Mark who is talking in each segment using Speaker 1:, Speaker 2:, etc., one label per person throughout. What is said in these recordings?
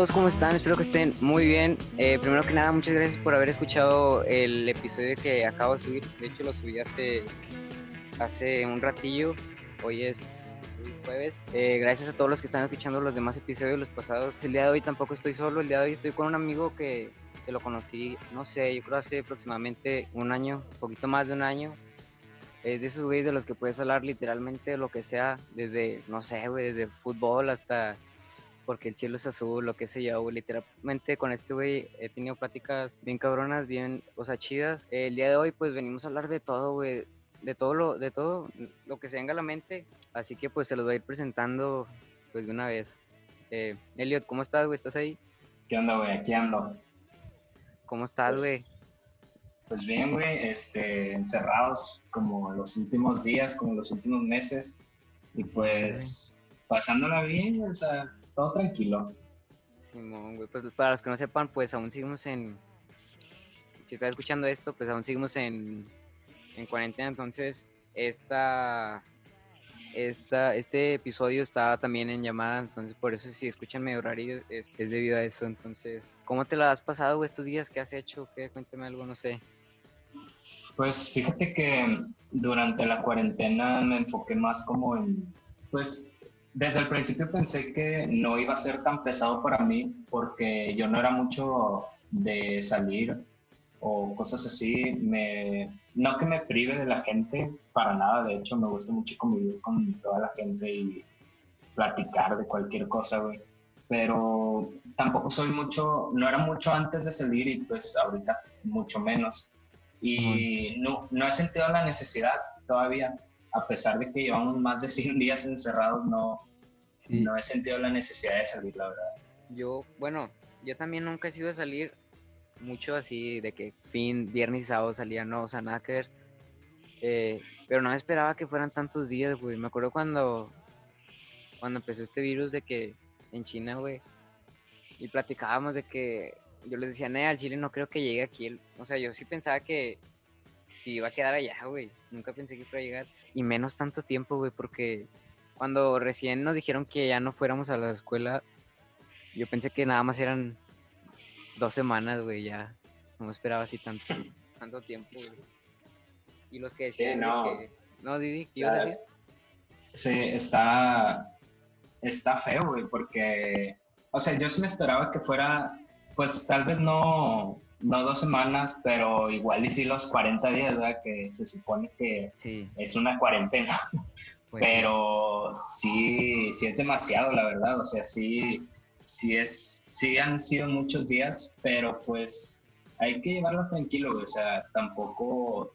Speaker 1: todos, ¿cómo están? Espero que estén muy bien. Eh, primero que nada, muchas gracias por haber escuchado el episodio que acabo de subir. De hecho, lo subí hace, hace un ratillo. Hoy es jueves. Eh, gracias a todos los que están escuchando los demás episodios, los pasados. El día de hoy tampoco estoy solo. El día de hoy estoy con un amigo que, que lo conocí, no sé, yo creo hace aproximadamente un año, un poquito más de un año. Es de esos güeyes de los que puedes hablar literalmente lo que sea, desde, no sé, güey, desde fútbol hasta porque el cielo es azul, lo que sé yo, güey. Literalmente con este güey he tenido pláticas bien cabronas, bien, o sea, chidas. el día de hoy, pues venimos a hablar de todo, güey. De todo lo, de todo lo que se venga a la mente. Así que pues se los voy a ir presentando pues de una vez. Eh, Elliot, ¿cómo estás, güey? ¿Estás ahí?
Speaker 2: ¿Qué onda, güey? Aquí ando.
Speaker 1: ¿Cómo estás,
Speaker 2: Pues,
Speaker 1: güey?
Speaker 2: Pues bien, güey, este, encerrados como los últimos días, como los últimos meses. Y pues pasándola bien, o sea, todo tranquilo.
Speaker 1: Simón, güey. Pues para los que no sepan, pues aún seguimos en. Si estás escuchando esto, pues aún seguimos en, en cuarentena. Entonces, esta, esta, este episodio está también en llamada. Entonces, por eso, si escuchan medio horario, es, es debido a eso. Entonces, ¿cómo te la has pasado, güey, estos días? ¿Qué has hecho? ¿Qué? Cuéntame algo, no sé.
Speaker 2: Pues fíjate que durante la cuarentena me enfoqué más como en, pues desde el principio pensé que no iba a ser tan pesado para mí porque yo no era mucho de salir o cosas así. Me, no que me prive de la gente, para nada. De hecho, me gusta mucho convivir con toda la gente y platicar de cualquier cosa, güey. Pero tampoco soy mucho, no era mucho antes de salir y pues ahorita mucho menos. Y no, no he sentido la necesidad todavía, a pesar de que llevamos más de 100 días encerrados, no,
Speaker 1: Sí.
Speaker 2: no he sentido la necesidad de salir, la verdad.
Speaker 1: Yo, bueno, yo también nunca he sido de salir mucho así de que fin, viernes y sábado salía, no, o sea, nada que ver. Eh, pero no esperaba que fueran tantos días, güey. Me acuerdo cuando, cuando empezó este virus de que en China, güey, y platicábamos de que yo les decía, nee, al Chile no creo que llegue aquí. el-". O sea, yo sí pensaba que si iba a quedar allá, güey. Nunca pensé que fuera a llegar. Y menos tanto tiempo, güey, porque cuando recién nos dijeron que ya no fuéramos a la escuela, yo pensé que nada más eran dos semanas, güey, ya. No me esperaba así tanto, tanto tiempo, güey. Y los que
Speaker 2: Sí,
Speaker 1: decían de
Speaker 2: no.
Speaker 1: que... No, Didi, ¿qué ibas a decir?
Speaker 2: Sí, está, está feo, güey, porque, o sea, yo sí me esperaba que fuera, pues tal vez no, no dos semanas, pero igual y sí los 40 días, ¿verdad? Que se supone que
Speaker 1: Sí,
Speaker 2: es una cuarentena.
Speaker 1: pues,
Speaker 2: pero sí, sí es demasiado, la verdad. O sea, sí, sí es, sí han sido muchos días, pero pues hay que llevarlo tranquilo, o sea, tampoco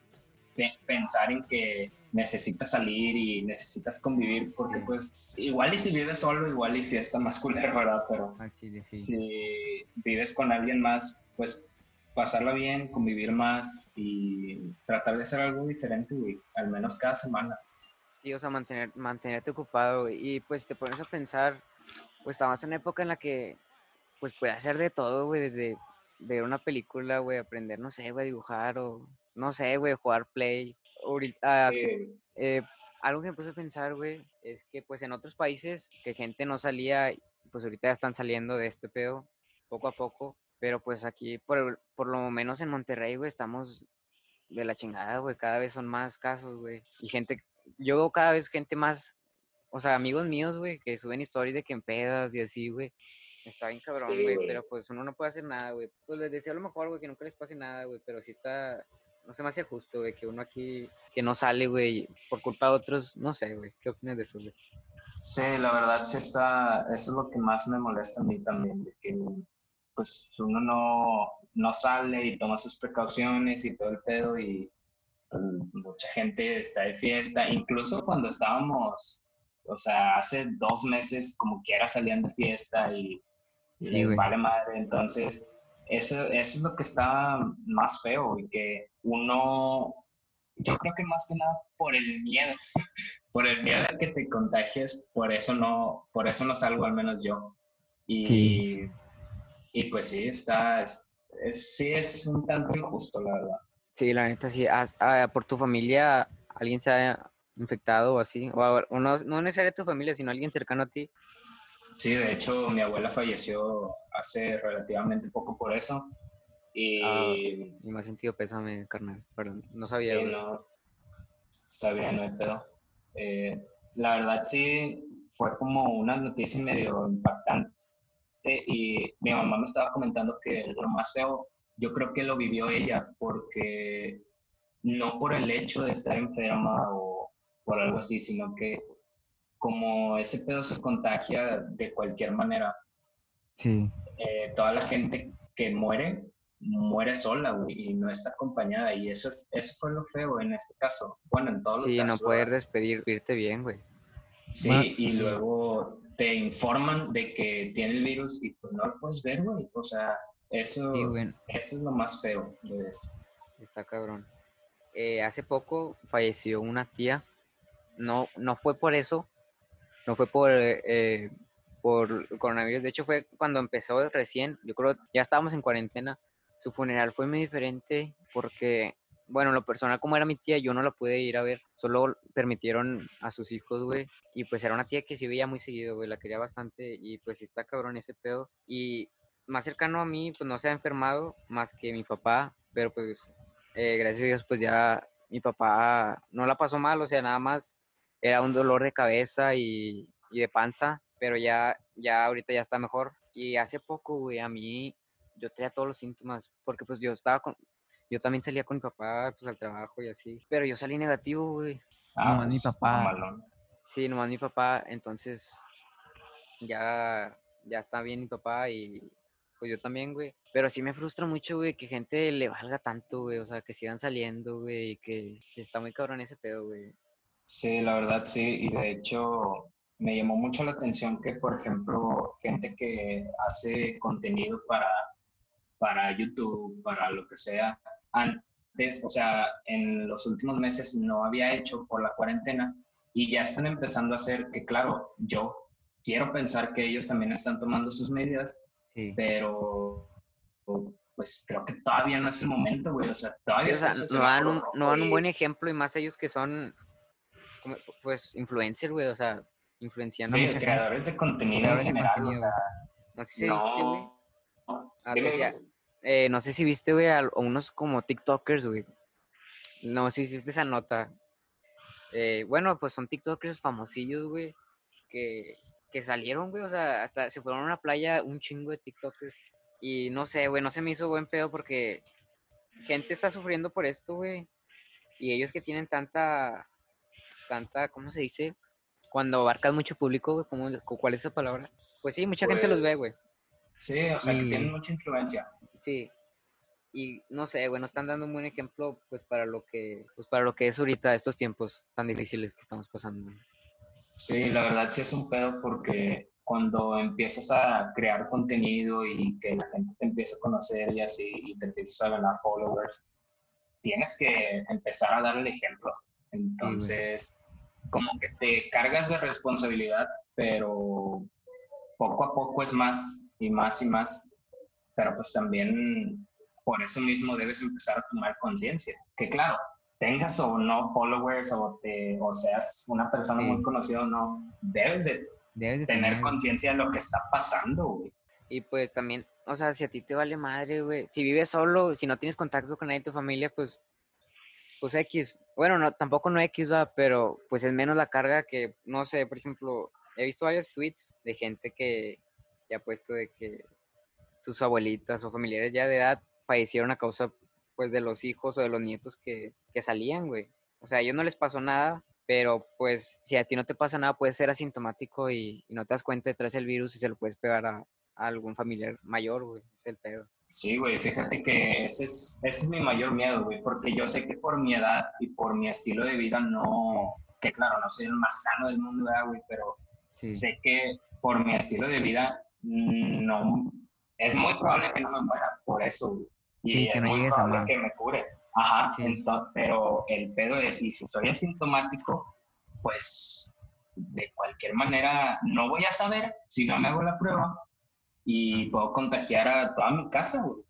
Speaker 2: pe- pensar en que necesitas salir y necesitas convivir, porque pues igual y si vives solo, igual y si está más culero, ¿verdad? Pero
Speaker 1: sí.
Speaker 2: si vives con alguien más, pues pasarla bien, convivir más y tratar de hacer algo diferente, güey, al menos cada semana.
Speaker 1: Sí, o sea, mantener, mantenerte ocupado, güey. Y pues te pones a pensar, pues estamos en una época en la que, pues puedes hacer de todo, güey, desde ver una película, güey, aprender, no sé, güey, dibujar o, no sé, güey, jugar play. Ahorita,
Speaker 2: Sí.
Speaker 1: eh, algo que me puse a pensar, güey, es que pues en otros países que gente no salía, pues ahorita ya están saliendo de este pedo, poco a poco. Pero pues aquí, por, el- por lo menos en Monterrey, güey, estamos de la chingada, güey. Cada vez son más casos, güey. Y gente, yo veo cada vez gente más, o sea, amigos míos, güey, que suben historias de que en pedas y así, güey. Está bien cabrón,
Speaker 2: Sí,
Speaker 1: güey,
Speaker 2: güey.
Speaker 1: pero pues uno no puede hacer nada, güey. Pues les deseo lo mejor, güey, que nunca les pase nada, güey, pero sí está, no se me hace justo, güey, que uno aquí, que no sale, güey, por culpa de otros, no sé, güey. ¿Qué opinas de eso, güey?
Speaker 2: Sí, la verdad sí está, eso es lo que más me molesta a mí también, de que pues uno no, no sale y toma sus precauciones y todo el pedo y pues, mucha gente está de fiesta, incluso cuando estábamos, o sea, hace dos meses como quiera salían de fiesta y, y
Speaker 1: Sí,
Speaker 2: les
Speaker 1: güey.
Speaker 2: vale madre, entonces eso, eso es lo que está más feo y que uno, yo creo que más que nada por el miedo por el miedo de que te contagies, por eso no, por eso no salgo, al menos yo. Y,
Speaker 1: Sí.
Speaker 2: Y pues sí, está, es, es- sí es un tanto injusto, la verdad.
Speaker 1: Sí, la neta, sí. ah, por tu familia, alguien se ha infectado o así, o, a- o no, no necesariamente tu familia, sino alguien cercano a ti.
Speaker 2: Sí, de hecho, mi abuela falleció hace relativamente poco por eso. Y,
Speaker 1: ah, y me ha sentido pésame, carnal. Perdón, no sabía.
Speaker 2: Sí, no, está bien, no hay pedo. Eh, la verdad, sí, fue como una noticia medio impactante. Y mi mamá me estaba comentando que lo más feo, yo creo que lo vivió ella, porque no por el hecho de estar enferma o por algo así, sino que como ese pedo se contagia de cualquier manera.
Speaker 3: Sí.
Speaker 2: Eh, toda la gente que muere, muere sola, güey, y no está acompañada. Y eso, eso fue lo feo en este caso. Bueno, en todos los
Speaker 1: casos.
Speaker 2: Sí,
Speaker 1: no poder despedirte bien, güey.
Speaker 2: Sí, y luego te informan de que tiene el virus y pues no lo puedes ver, güey. O sea, eso, eso es lo más feo de esto.
Speaker 1: Está cabrón. Eh, hace poco falleció una tía. No, no fue por eso, no fue por, eh, por coronavirus. De hecho, fue cuando empezó recién. Yo creo ya estábamos en cuarentena. Su funeral fue muy diferente porque, bueno, lo personal, como era mi tía, yo no la pude ir a ver. Solo permitieron a sus hijos, güey. Y pues era una tía que sí veía muy seguido, güey. La quería bastante. Y pues está cabrón ese pedo. Y más cercano a mí, pues no se ha enfermado más que mi papá. Pero pues, eh, gracias a Dios, pues ya mi papá no la pasó mal. O sea, nada más era un dolor de cabeza y, de panza, pero ya, ya ahorita ya está mejor. Y hace poco, güey, a mí yo tenía todos los síntomas, porque pues yo estaba con, yo también salía con mi papá, pues al trabajo y así, pero yo salí negativo, güey.
Speaker 3: Ah, no, mi papá.
Speaker 1: Sí, nomás mi papá, entonces ya, ya está bien mi papá y pues yo también, güey. Pero sí me frustra mucho, güey, que gente le valga tanto, güey, o sea, que sigan saliendo, güey, y que está muy cabrón ese pedo, güey.
Speaker 2: Sí, la verdad sí, y de hecho me llamó mucho la atención que, por ejemplo, gente que hace contenido para, para YouTube, para lo que sea, antes, o sea, en los últimos meses no había hecho por la cuarentena y ya están empezando a hacer que, claro, yo quiero pensar que ellos también están tomando sus medidas, pero pues creo que todavía no es el momento, güey, o sea, todavía...
Speaker 1: no, dan un, no dan un buen ejemplo y más ellos que son pues, influencer, güey, o sea, influenciando.
Speaker 2: Sí, creadores de contenido en general, o sea.
Speaker 1: No sé si viste, güey. Eh, no sé si viste, güey, a, unos como TikTokers, güey. No sé si viste esa nota. Eh, bueno, pues son TikTokers famosillos, güey, que, que salieron, güey, o sea, hasta se fueron a una playa un chingo de TikTokers. Y no sé, güey, no se me hizo buen pedo porque gente está sufriendo por esto, güey. Y ellos que tienen tanta tanta, ¿cómo se dice? Cuando abarcas mucho público, ¿cómo, ¿cuál es esa palabra? Pues sí, mucha gente los ve, güey.
Speaker 2: Sí, o sea, que tienen mucha influencia.
Speaker 1: Sí. Y no sé, nos están dando un buen ejemplo, pues, para lo que, pues, para lo que es ahorita estos tiempos tan difíciles que estamos pasando.
Speaker 2: Sí, la verdad sí es un pedo porque cuando empiezas a crear contenido y que la gente te empieza a conocer y así, y te empiezas a ganar followers, tienes que empezar a dar el ejemplo. Entonces, como que te cargas de responsabilidad, pero poco a poco es más y más y más. Pero pues también por eso mismo debes empezar a tomar conciencia. Que claro, tengas o no followers o, te, o seas una persona muy conocida o no, debes de, tener, conciencia de lo que está pasando, güey.
Speaker 1: Y pues también, o sea, si a ti te vale madre, güey, si vives solo, si no tienes contacto con nadie de tu familia, pues, pues X, bueno, no, tampoco no X, va, pero pues es menos la carga que, no sé, por ejemplo, he visto varios tweets de gente que, ya puesto de que sus abuelitas o familiares ya de edad fallecieron a causa pues de los hijos o de los nietos que, que salían, güey. O sea, a ellos no les pasó nada, pero pues si a ti no te pasa nada, puedes ser asintomático y, no te das cuenta detrás del virus y se lo puedes pegar a, a algún familiar mayor, güey. Es el pedo.
Speaker 2: Sí, güey, fíjate que ese es, ese es mi mayor miedo, güey, porque yo sé que por mi edad y por mi estilo de vida no, que claro, no soy el más sano del mundo, güey, pero sé que por mi estilo de vida no, es muy probable que no me muera por eso. Y es muy probable que me cure. Ajá, entonces, pero el pedo es, y si soy asintomático, pues de cualquier manera no voy a saber si no me hago la prueba y puedo contagiar a toda mi casa, güey.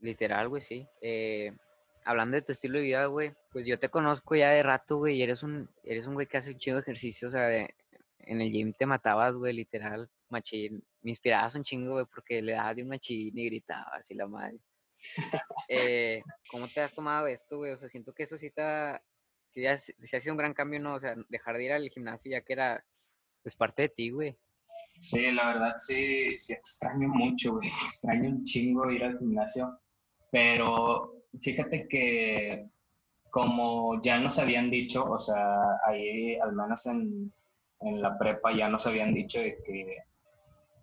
Speaker 1: Literal, güey, sí. Eh, hablando de tu estilo de vida, güey, pues yo te conozco ya de rato, güey, y eres un, eres un güey que hace un chingo de ejercicio, o sea, en el gym te matabas, güey, literal. machín. Me inspirabas un chingo, güey, porque le dabas de un machín y gritabas así la madre. eh, ¿Cómo te has tomado esto, güey? O sea, siento que eso sí está, sí ha, sí ha sido un gran cambio, ¿no? O sea, dejar de ir al gimnasio ya que era, pues, parte de ti, güey.
Speaker 2: Sí, la verdad sí, sí extraño mucho, güey. Extraño un chingo ir al gimnasio. Pero fíjate que como ya nos habían dicho, o sea, ahí al menos en, en la prepa ya nos habían dicho de que,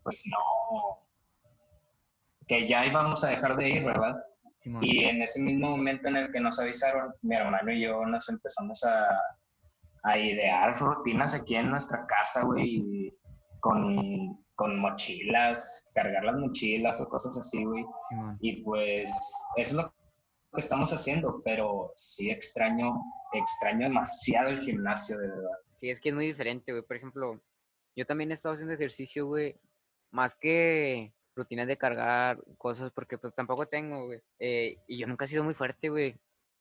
Speaker 2: pues no, que ya íbamos a dejar de ir, ¿verdad? Y en ese mismo momento en el que nos avisaron, mi hermano y yo nos empezamos a, a idear rutinas aquí en nuestra casa, güey, con, con, mochilas, cargar las mochilas o cosas así, güey. y pues es lo que estamos haciendo, pero sí extraño, extraño demasiado el gimnasio, de verdad.
Speaker 1: Sí, es que es muy diferente, güey. Por ejemplo, yo también he estado haciendo ejercicio, güey, más que rutinas de cargar cosas, porque pues tampoco tengo, güey. Eh, y yo nunca he sido muy fuerte, güey.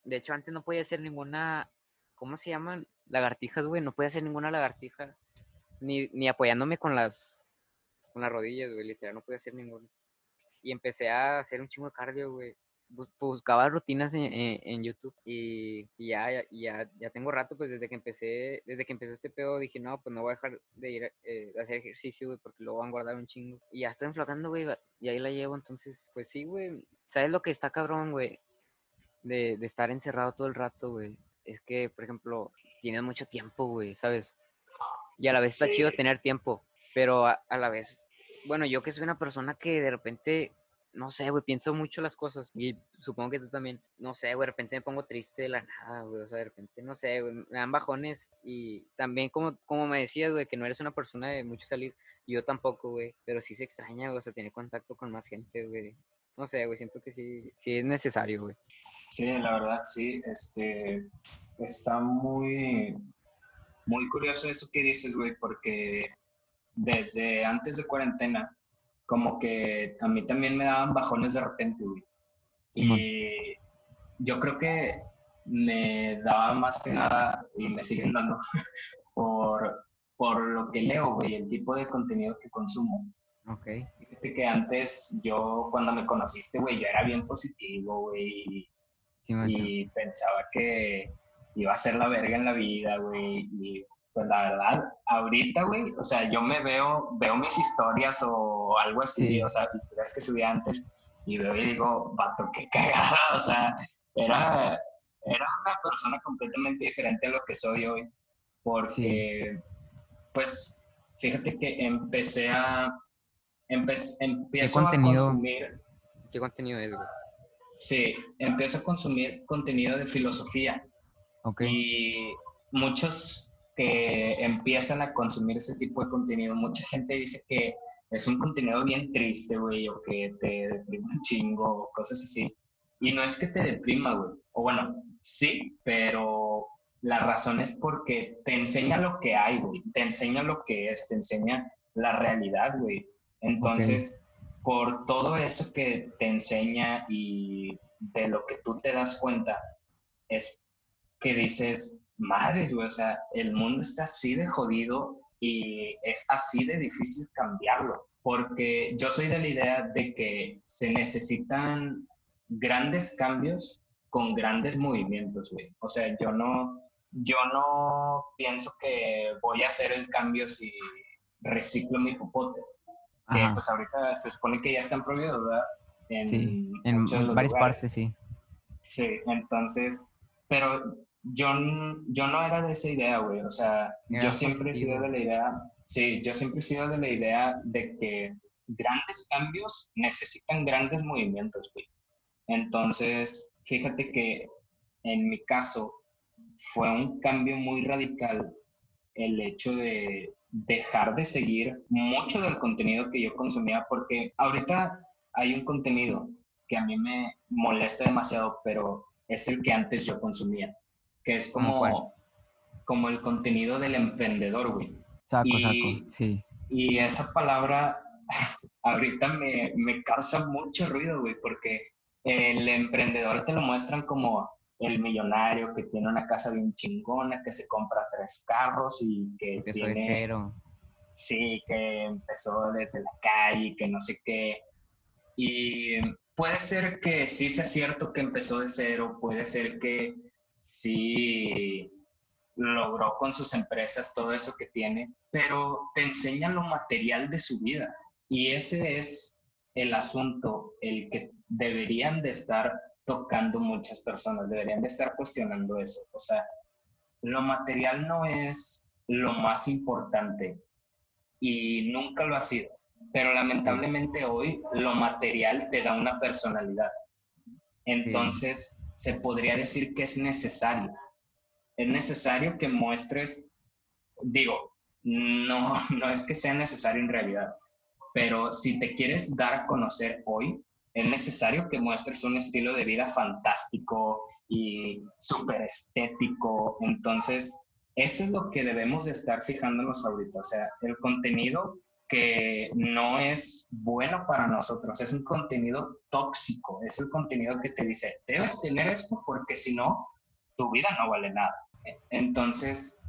Speaker 1: De hecho, antes no podía hacer ninguna, ¿cómo se llaman? Lagartijas, güey. No podía hacer ninguna lagartija. Ni, ni apoyándome con las, con las rodillas, güey. Literal, no podía hacer ninguna. Y empecé a hacer un chingo de cardio, güey buscaba rutinas en, en, YouTube y, ya, ya, ya tengo rato, pues desde que empecé, desde que empezó este pedo dije, no, pues no voy a dejar de ir eh, a hacer ejercicio, güey, porque lo van a guardar un chingo. Y ya estoy enflacando, güey, y ahí la llevo, entonces, pues sí, güey. ¿Sabes lo que está cabrón, güey? De, de estar encerrado todo el rato, güey. Es que, por ejemplo, tienes mucho tiempo, güey, ¿sabes? Y a la vez está chido tener tiempo, pero a, a la vez, bueno, yo que soy una persona que de repente no sé, güey, pienso mucho las cosas y supongo que tú también, no sé, güey, de repente me pongo triste de la nada, güey, o sea, de repente, no sé, güey, me dan bajones y también como, como me decías, güey, que no eres una persona de mucho salir, yo tampoco, güey, pero sí se extraña, güey, o sea, tener contacto con más gente, güey, no sé, güey, siento que sí, sí es necesario, güey.
Speaker 2: Sí, la verdad, sí, este, está muy, muy curioso eso que dices, güey, porque desde antes de cuarentena, como que a mí también me daban bajones de repente, güey. Y yo creo que me daba más que nada, y me siguen dando, por, por lo que leo, güey, el tipo de contenido que consumo.
Speaker 1: Ok.
Speaker 2: Fíjate que antes yo, cuando me conociste, güey, yo era bien positivo, güey, y pensaba que iba a ser la verga en la vida, güey, y pues la verdad, ahorita, güey, o sea, yo me veo, veo mis historias o algo así, o sea, historias que subí antes, y veo y digo, vato, qué cagada, o sea, era, era una persona completamente diferente a lo que soy hoy, porque, pues, fíjate que empecé a, empe empiezo a consumir...
Speaker 1: ¿Qué contenido es, güey?
Speaker 2: Sí, empiezo a consumir contenido de filosofía.
Speaker 1: Ok.
Speaker 2: Y muchos que empiezan a consumir ese tipo de contenido. Mucha gente dice que es un contenido bien triste, güey, o que te deprime un chingo, o cosas así. Y no es que te deprima, güey. O bueno, sí, pero la razón es porque te enseña lo que hay, güey. Te enseña lo que es, te enseña la realidad, güey. Entonces, por todo eso que te enseña y de lo que tú te das cuenta, es que dices, madres, güey, o sea, el mundo está así de jodido y es así de difícil cambiarlo, porque yo soy de la idea de que se necesitan grandes cambios con grandes movimientos, güey. O sea, yo no, yo no pienso que voy a hacer el cambio si reciclo mi popote. Que pues ahorita se supone que ya están prohibidos, ¿verdad?
Speaker 3: En, sí, en varias partes, sí.
Speaker 2: Sí, entonces, pero yo, yo no era de esa idea, güey. O sea, yo siempre he sido de la idea, sí, yo siempre he sido de la idea de que grandes cambios necesitan grandes movimientos, güey. Entonces, fíjate que en mi caso fue un cambio muy radical el hecho de dejar de seguir mucho del contenido que yo consumía, porque ahorita hay un contenido que a mí me molesta demasiado, pero es el que antes yo consumía que es como, como el contenido del emprendedor, güey.
Speaker 3: Saco, y, saco, sí.
Speaker 2: Y esa palabra ahorita me, me causa mucho ruido, güey, porque el emprendedor te lo muestran como el millonario que tiene una casa bien chingona, que se compra tres carros y que tiene...
Speaker 1: cero.
Speaker 2: sí, que empezó desde la calle, que no sé qué. Y puede ser que sí sea cierto que empezó de cero, puede ser que sí logró con sus empresas todo eso que tiene, pero te enseña lo material de su vida. Y ese es el asunto, el que deberían de estar tocando muchas personas, deberían de estar cuestionando eso. O sea, lo material no es lo más importante y nunca lo ha sido, pero lamentablemente hoy lo material te da una personalidad. Entonces, se podría decir que es necesario. Es necesario que muestres, digo, no, no es que sea necesario en realidad, pero si te quieres dar a conocer hoy, es necesario que muestres un estilo de vida fantástico y súper estético. Entonces, eso es lo que debemos de estar fijándonos ahorita. O sea, el contenido que no es bueno para nosotros, es un contenido tóxico, es el contenido que te dice, debes tener esto porque si no, tu vida no vale nada. Entonces,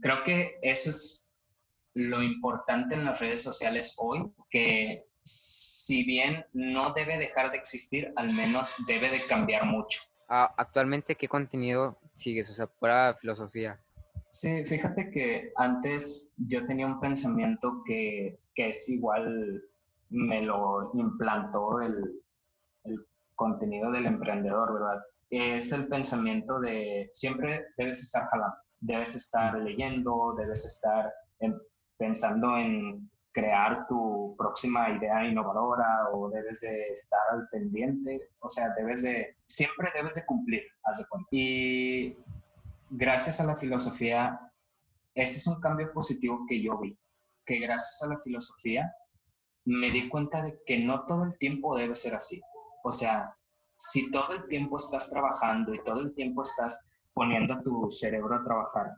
Speaker 2: creo que eso es lo importante en las redes sociales hoy, que si bien no debe dejar de existir, al menos debe de cambiar mucho.
Speaker 1: Ah, actualmente, ¿qué contenido sigues? O sea, pura filosofía.
Speaker 2: Sí, fíjate que antes yo tenía un pensamiento que, que es igual, me lo implantó el, el contenido del emprendedor, ¿verdad? Es el pensamiento de siempre debes estar jalando, debes estar leyendo, debes estar pensando en crear tu próxima idea innovadora o debes de estar al pendiente, o sea, debes de, siempre debes de cumplir, haz de cuenta. Y gracias a la filosofía, ese es un cambio positivo que yo vi, que gracias a la filosofía me di cuenta de que no todo el tiempo debe ser así. O sea, si todo el tiempo estás trabajando y todo el tiempo estás poniendo tu cerebro a trabajar,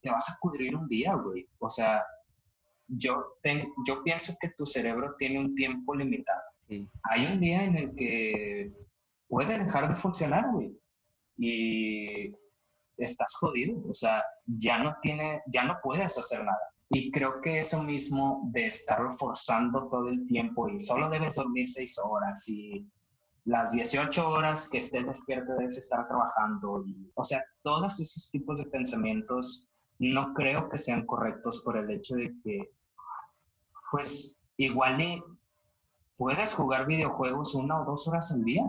Speaker 2: te vas a pudrir un día, güey. O sea, yo, yo pienso que tu cerebro tiene un tiempo limitado. Hay un día en el que puede dejar de funcionar, güey. Y estás jodido. O sea, ya no tiene, ya no puedes hacer nada. Y creo que eso mismo de estarlo forzando todo el tiempo y solo debes dormir seis horas y las 18 horas que estés despierto debes estar trabajando. Y, o sea, todos esos tipos de pensamientos no creo que sean correctos por el hecho de que pues igual y puedes jugar videojuegos una o dos horas al día.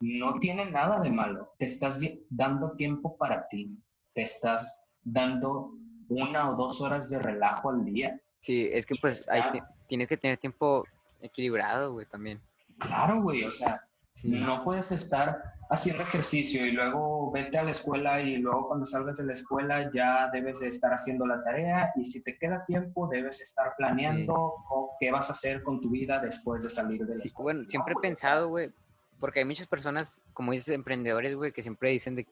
Speaker 2: No tiene nada de malo. Te estás dando tiempo para ti. Te estás dando una o dos horas de relajo al día.
Speaker 1: Sí, es que pues tienes que tener tiempo equilibrado, güey, también.
Speaker 2: Claro, güey, o sea, no puedes estar haciendo ejercicio y luego vete a la escuela y luego cuando salgas de la escuela ya debes de estar haciendo la tarea y si te queda tiempo debes estar planeando qué vas a hacer con tu vida después de salir de la escuela.
Speaker 1: Bueno, siempre he pensado, güey, porque hay muchas personas, como dices, emprendedores, güey, que siempre dicen de,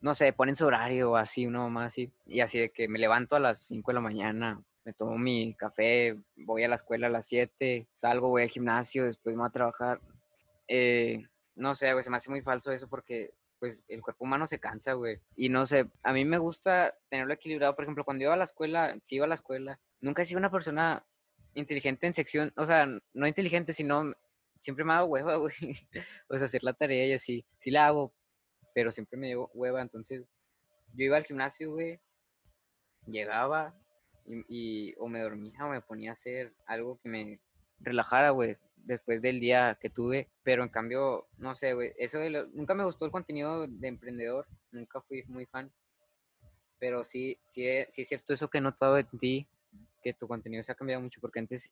Speaker 1: no sé, ponen su horario así, uno más así, y así de que me levanto a las 5 de la mañana, me tomo mi café, voy a la escuela a las 7, salgo, voy al gimnasio, después me voy a trabajar. Eh, no sé, güey, se me hace muy falso eso porque pues el cuerpo humano se cansa, güey. Y no sé, a mí me gusta tenerlo equilibrado. Por ejemplo, cuando iba a la escuela, si iba a la escuela, nunca he sido una persona inteligente en sección, o sea, no inteligente, sino siempre me hago hueva, güey. o sea, hacer la tarea y así, sí la hago, pero siempre me llevo hueva. Entonces, yo iba al gimnasio, güey, llegaba y, y o me dormía o me ponía a hacer algo que me relajara, güey después del día que tuve, pero en cambio, no sé, güey, eso de nunca me gustó el contenido de emprendedor, nunca fui muy fan, pero sí, sí, sí es cierto eso que he notado de ti, que tu contenido se ha cambiado mucho, porque antes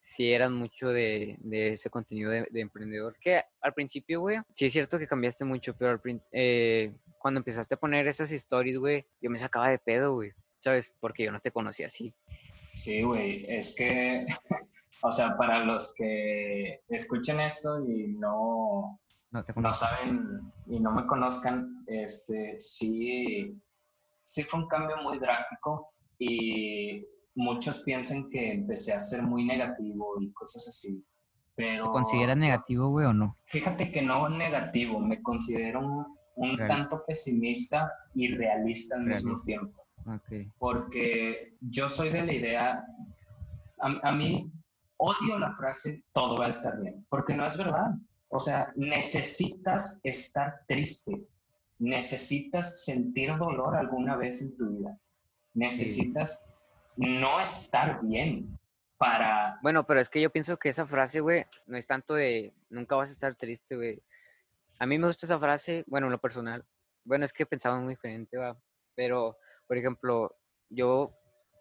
Speaker 1: sí eras mucho de, de ese contenido de, emprendedor, que al principio, güey, sí es cierto que cambiaste mucho, pero al, eh, cuando empezaste a poner esas stories, güey, yo me sacaba de pedo, güey, ¿sabes? Porque yo no te conocía así.
Speaker 2: Sí, güey, es que o sea, para los que escuchen esto y no, no, saben y no me conozcan, este, sí, sí fue un cambio muy drástico y muchos piensan que empecé a ser muy negativo y cosas así. Pero,
Speaker 3: ¿Te consideras negativo, güey, o no?
Speaker 2: Fíjate que no negativo, me considero un, tanto pesimista y realista al mismo tiempo. Porque yo soy de la idea, a, a mí odio la frase todo va a estar bien, porque no es verdad. O sea, necesitas estar triste, necesitas sentir dolor alguna vez en tu vida, necesitas no estar bien para...
Speaker 1: Bueno, pero es que yo pienso que esa frase, güey, no es tanto de nunca vas a estar triste, güey. A mí me gusta esa frase, bueno, en lo personal. Bueno, es que pensaba muy diferente, va. Pero, por ejemplo, yo,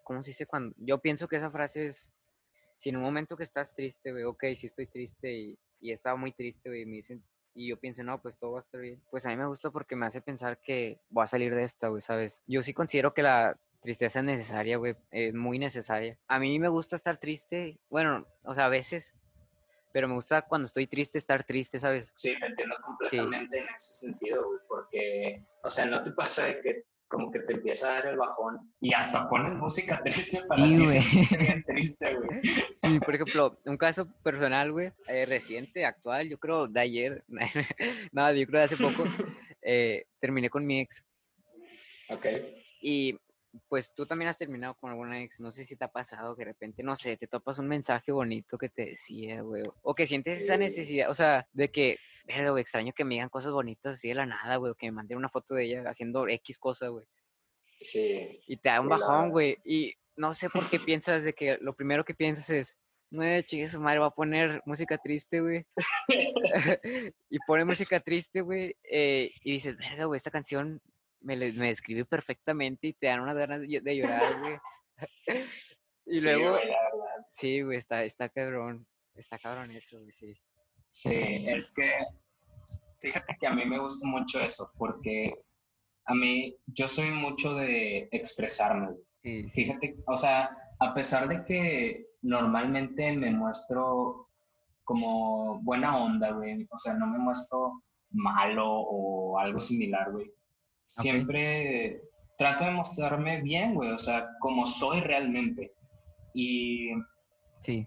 Speaker 1: ¿cómo se dice? Cuando, yo pienso que esa frase es, si en un momento que estás triste, güey, ok, sí estoy triste y, y estaba muy triste, güey, me dicen, y yo pienso, no, pues todo va a estar bien. Pues a mí me gusta porque me hace pensar que voy a salir de esta, güey, ¿sabes? Yo sí considero que la tristeza es necesaria, güey, es muy necesaria. A mí me gusta estar triste, bueno, o sea, a veces, pero me gusta cuando estoy triste estar triste, ¿sabes?
Speaker 2: Sí, te entiendo completamente en ese sentido, güey, porque, o sea, no te pasa de que como que te empieza a dar el bajón y hasta pones música triste para
Speaker 3: Sí, güey.
Speaker 2: triste, güey.
Speaker 1: Sí, por ejemplo, un caso personal, güey, eh, reciente, actual, yo creo de ayer, nada, yo creo de hace poco, eh, terminé con mi ex
Speaker 2: Ok.
Speaker 1: y pues tú también has terminado con alguna ex, no sé si te ha pasado que de repente, no sé, te topas un mensaje bonito que te decía, güey, o que sientes esa necesidad, o sea, de que, pero extraño que me digan cosas bonitas así de la nada, güey, o que me manden una foto de ella haciendo X cosa, güey.
Speaker 2: Sí.
Speaker 1: Y te da un bajón, güey. Y no sé por qué piensas de que lo primero que piensas es, no, chingue su madre, va a poner música triste, güey. y pone música triste, güey. eh, y dices, verga, güey, esta canción me, le- me describe perfectamente y te dan unas ganas de, ll- de llorar, güey. y
Speaker 2: Sí,
Speaker 1: luego, sí, güey, está, está cabrón. Está cabrón eso, güey, sí.
Speaker 2: Sí, es que fíjate que a mí me gusta mucho eso, porque a mí yo soy mucho de expresarme.
Speaker 1: sí.
Speaker 2: Fíjate, o sea, a pesar de que normalmente me muestro como buena onda, güey, o sea, no me muestro malo o algo similar, güey. Siempre trato de mostrarme bien, güey, o sea, como soy realmente. Y
Speaker 3: Sí.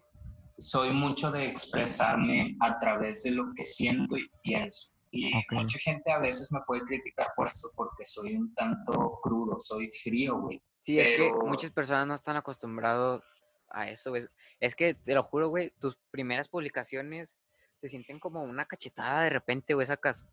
Speaker 2: soy mucho de expresarme a través de lo que siento y pienso. Y mucha gente a veces me puede criticar por eso, porque soy un tanto crudo, soy frío, güey.
Speaker 1: Sí, es que muchas personas no están acostumbrados a eso, güey. Es que, te lo juro, güey, tus primeras publicaciones se sienten como una cachetada de repente, güey, sacas.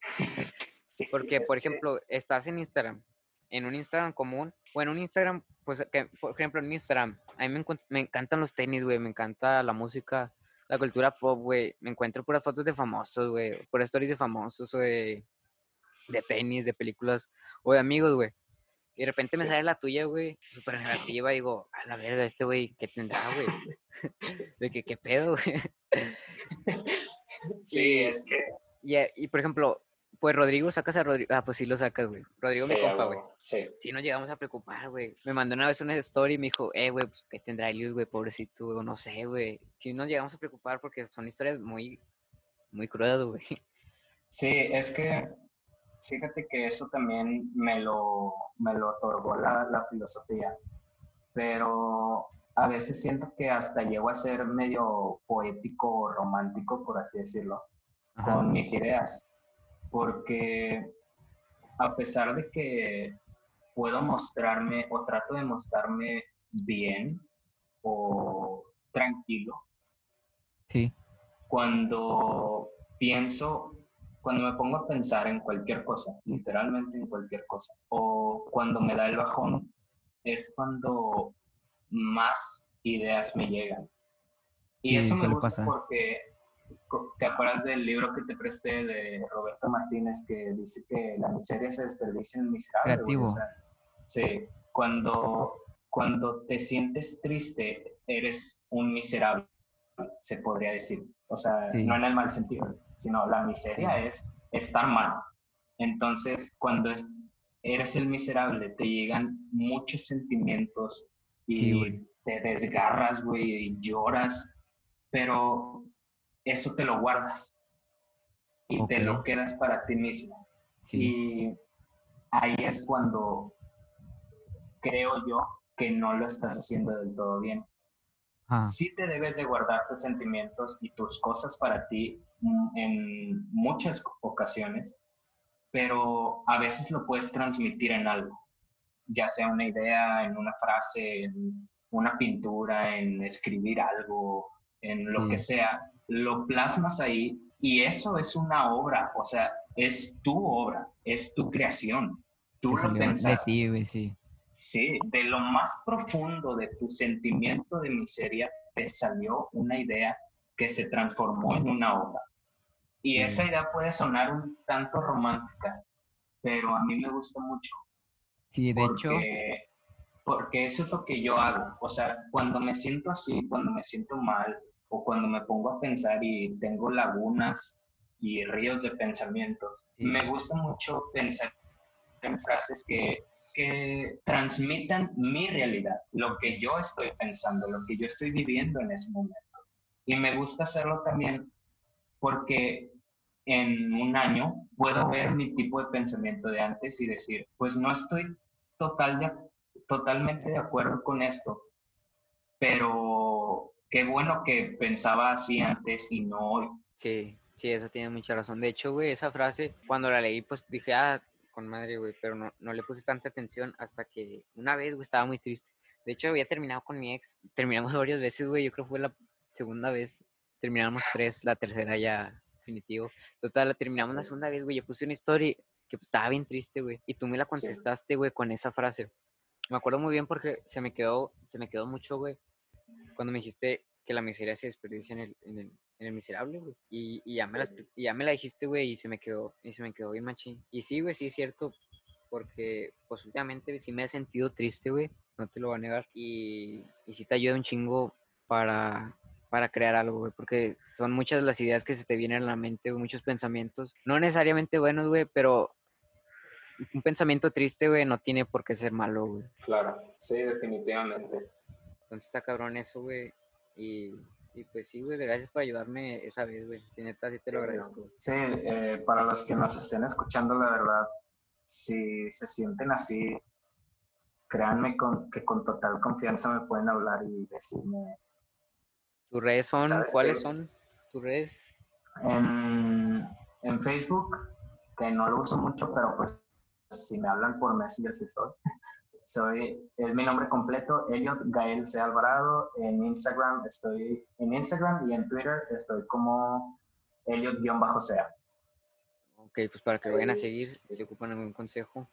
Speaker 2: Sí,
Speaker 1: Porque, por
Speaker 2: que-
Speaker 1: ejemplo, estás en Instagram, en un Instagram común, o en un Instagram, pues, que, por ejemplo, en mi Instagram, a mí me, me encantan los tenis, güey, me encanta la música, la cultura pop, güey. Me encuentro puras fotos de famosos, güey, puras stories de famosos, o de, de tenis, de películas, o de amigos, güey. Y de repente me
Speaker 2: Sí.
Speaker 1: sale la tuya, güey, súper negativa, y digo, a la verga, este güey, ¿qué tendrá, güey? de que, ¿qué pedo, güey?
Speaker 2: sí, es que...
Speaker 1: Y, eh, y, por ejemplo, pues Rodrigo, sacas a Rodrigo, ah, pues sí lo sacas, güey. Rodrigo, mi
Speaker 2: sí, a
Speaker 1: compa, güey.
Speaker 2: Sí,
Speaker 1: Sí nos llegamos a preocupar, güey. Me mandó una vez una story y me dijo, eh, güey, ¿qué tendrá Eliud, güey? Pobrecito, güey, no sé, güey. Sí nos llegamos a preocupar porque son historias muy, muy crudas, güey.
Speaker 2: sí, es que fíjate que eso también me lo, me lo otorgó la, la filosofía, pero a veces siento que hasta llego a ser medio poético o romántico, por así decirlo.
Speaker 3: Ajá.
Speaker 2: con mis ideas, porque a pesar de que puedo mostrarme o trato de mostrarme bien o tranquilo,
Speaker 3: Sí.
Speaker 2: cuando pienso, cuando me pongo a pensar en cualquier cosa, literalmente en cualquier cosa, o cuando me da el bajón, es cuando más ideas me llegan. Y
Speaker 3: Sí,
Speaker 2: eso me gusta
Speaker 3: pasar.
Speaker 2: porque te acuerdas del libro que te presté de Roberto Martínez que dice que la miseria se desperdicia en miserable. güey, o
Speaker 3: Creativo.
Speaker 2: sea, sí, cuando, cuando te sientes triste, eres un miserable, se podría decir. O sea,
Speaker 3: Sí.
Speaker 2: no en el mal sentido, sino la miseria es estar mal. Entonces, cuando es- eres el miserable, te llegan muchos sentimientos y
Speaker 3: Sí,
Speaker 2: te desgarras, güey, y lloras, pero eso te lo guardas y te lo quedas para ti mismo.
Speaker 3: Sí.
Speaker 2: Y ahí es cuando creo yo que no lo estás haciendo del todo bien.
Speaker 3: Ajá.
Speaker 2: Sí te debes de guardar tus sentimientos y tus cosas para ti en muchas ocasiones, pero a veces lo puedes transmitir en algo. ya sea una idea, en una frase, en una pintura, en escribir algo, en lo
Speaker 3: Sí.
Speaker 2: que sea, lo plasmas ahí y eso es una obra, o sea, es tu obra, es tu creación. Tú lo pensaste.
Speaker 3: sí.
Speaker 2: Sí, de lo más profundo de tu sentimiento de miseria te salió una idea que se transformó en una obra. Y
Speaker 3: Sí.
Speaker 2: esa idea puede sonar un tanto romántica, pero a mí me gusta mucho
Speaker 3: Sí, de hecho,
Speaker 2: porque, porque eso es lo que yo hago. O sea, cuando me siento así, cuando me siento mal o cuando me pongo a pensar y tengo lagunas y ríos de pensamientos,
Speaker 3: Sí.
Speaker 2: me gusta mucho pensar en frases que, que transmitan mi realidad, lo que yo estoy pensando, lo que yo estoy viviendo en ese momento. Y me gusta hacerlo también porque en un año puedo ver mi tipo de pensamiento de antes y decir, pues no estoy total de, totalmente de acuerdo con esto, pero qué bueno que pensaba así antes y no hoy.
Speaker 1: Sí, sí, eso tiene mucha razón. De hecho, güey, esa frase, cuando la leí, pues dije, ah, con madre, güey, pero no, no le puse tanta atención hasta que una vez, güey, estaba muy triste. De hecho, había terminado con mi ex. Terminamos varias veces, güey, yo creo que fue la segunda vez. Terminamos tres, la tercera ya definitivo. Total, la terminamos la segunda vez, güey. Yo puse una historia que pues, estaba bien triste, güey. Y tú me la contestaste, güey, con esa frase. Me acuerdo muy bien porque se me quedó, se me quedó mucho, güey, cuando me dijiste que la miseria se desperdicia en el, en el, en el miserable, güey. Y, y ya me la, y ya me la dijiste, güey, y se me quedó, y se me quedó bien machín. Y sí, güey, sí es cierto, porque pues últimamente sí me he sentido triste, güey, no te lo voy a negar. Y, y sí te ayuda un chingo para, para crear algo, güey, porque son muchas las ideas que se te vienen a la mente, güey, muchos pensamientos, no necesariamente buenos, güey, pero un pensamiento triste, güey, no tiene por qué ser malo, güey.
Speaker 2: Claro, sí, definitivamente.
Speaker 1: Entonces está cabrón eso, güey. Y, y pues sí, güey, gracias por ayudarme esa vez, güey. Si neta, sí te lo
Speaker 2: Sí,
Speaker 1: agradezco.
Speaker 2: Sí, eh, para los que nos estén escuchando, la verdad, si se sienten así, créanme con, que con total confianza me pueden hablar y decirme.
Speaker 1: ¿Tus redes son?
Speaker 2: ¿Sabes
Speaker 1: ¿Cuáles
Speaker 2: qué?
Speaker 1: son tus redes?
Speaker 2: En, en Facebook, que no lo uso mucho, pero pues si me hablan por Messenger, sí estoy. Soy, es mi nombre completo, Elliot Gael C. Alvarado. En Instagram estoy, en Instagram y en Twitter estoy como Elliot-sea.
Speaker 1: Ok, pues para que lo vayan a seguir, si ocupan algún consejo.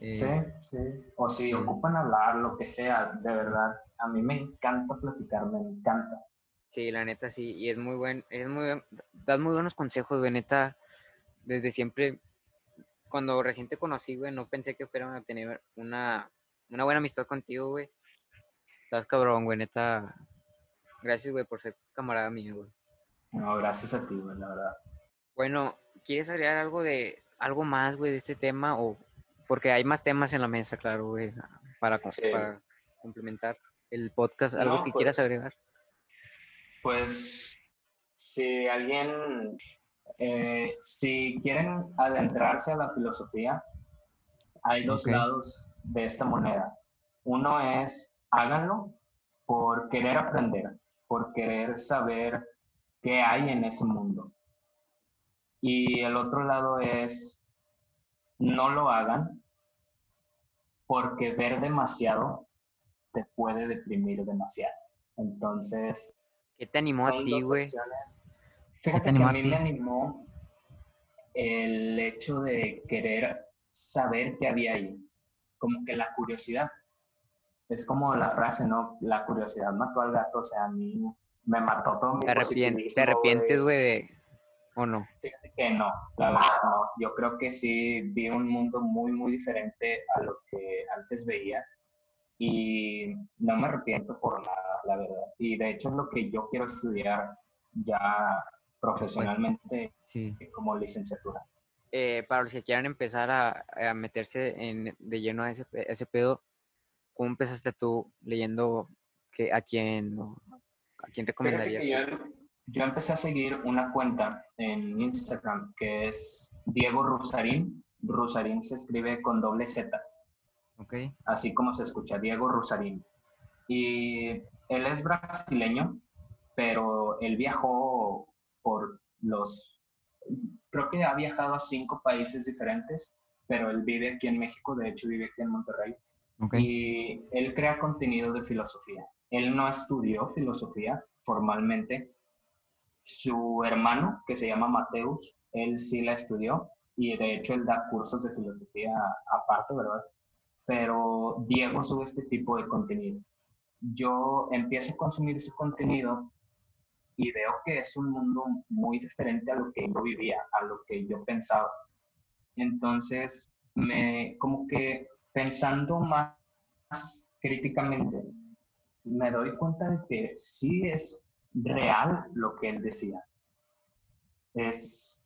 Speaker 1: eh,
Speaker 2: Sí, sí. O si
Speaker 1: sí.
Speaker 2: ocupan hablar, lo que sea, de verdad. A mí me encanta platicar, me encanta.
Speaker 1: Sí, la neta sí, y es muy buen, es muy buen- das muy buenos consejos, güey, neta, desde siempre, cuando recién te conocí, güey, no pensé que fueran a tener una, una buena amistad contigo, güey, estás cabrón, güey, neta, gracias, güey, por ser camarada mío, güey.
Speaker 2: No, gracias a ti, güey, la verdad.
Speaker 1: Bueno, ¿quieres agregar algo de, algo más, güey, de este tema, o, porque hay más temas en la mesa, claro, güey, para, co-
Speaker 2: Sí.
Speaker 1: para complementar el podcast, algo
Speaker 2: No,
Speaker 1: que quieras
Speaker 2: pues,
Speaker 1: agregar?
Speaker 2: Pues, si alguien, eh, si quieren adentrarse a la filosofía, hay dos lados de esta moneda. Uno es, háganlo por querer aprender, por querer saber qué hay en ese mundo. Y el otro lado es, no lo hagan porque ver demasiado te puede deprimir demasiado. Entonces,
Speaker 1: ¿Qué te animó a ti, güey?
Speaker 2: Opciones.
Speaker 3: te
Speaker 2: Fíjate que
Speaker 3: animó
Speaker 2: a mí me animó el hecho de querer saber qué había ahí, como que la curiosidad. Es como la frase, ¿no? La curiosidad mató al gato, o sea, a mí me mató todo mi
Speaker 1: ¿Te, arrepien- te arrepientes,
Speaker 2: güey.
Speaker 1: güey, de... o no?
Speaker 2: Fíjate que no, la verdad no. Yo creo que sí vi un mundo muy, muy diferente a lo que antes veía y no me arrepiento por nada, la verdad. Y de hecho es lo que yo quiero estudiar ya profesionalmente
Speaker 3: Sí.
Speaker 2: como licenciatura.
Speaker 1: Eh, para los que quieran empezar a, a meterse en, de lleno a ese, pe- a ese pedo, ¿cómo empezaste tú leyendo que, a quién, o a quién recomendarías?
Speaker 2: yo, yo empecé a seguir una cuenta en Instagram que es Diego Rusarín. Rusarín se escribe con doble Z. Así como se escucha, Diego Rusarín. Y él es brasileño, pero él viajó por los, creo que ha viajado a cinco países diferentes, pero él vive aquí en México, de hecho vive aquí en Monterrey.
Speaker 3: Ok.
Speaker 2: y él crea contenido de filosofía. Él no estudió filosofía formalmente. Su hermano, que se llama Mateus, él sí la estudió y de hecho él da cursos de filosofía aparte, ¿verdad? Pero Diego sube este tipo de contenido. Yo empiezo a consumir su contenido y veo que es un mundo muy diferente a lo que yo vivía, a lo que yo pensaba. Entonces, me, como que pensando más críticamente, me doy cuenta de que sí es real lo que él decía. Es,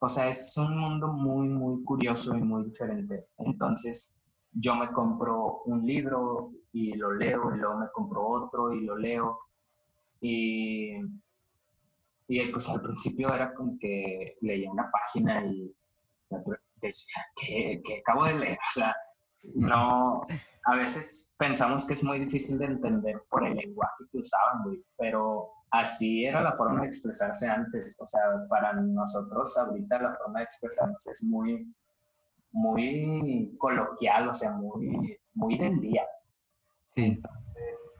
Speaker 2: o sea, es un mundo muy, muy curioso y muy diferente. Entonces, yo me compro un libro y lo leo, y luego me compro otro y lo leo. Y, y pues al principio era como que leía una página y decía, ¿qué, qué acabo de leer? O sea, no, a veces pensamos que es muy difícil de entender por el lenguaje que usaban, güey, pero así era la forma de expresarse antes. O sea, para nosotros ahorita la forma de expresarnos es muy, muy coloquial, o sea, muy, muy del día.
Speaker 3: Sí.
Speaker 2: Entonces,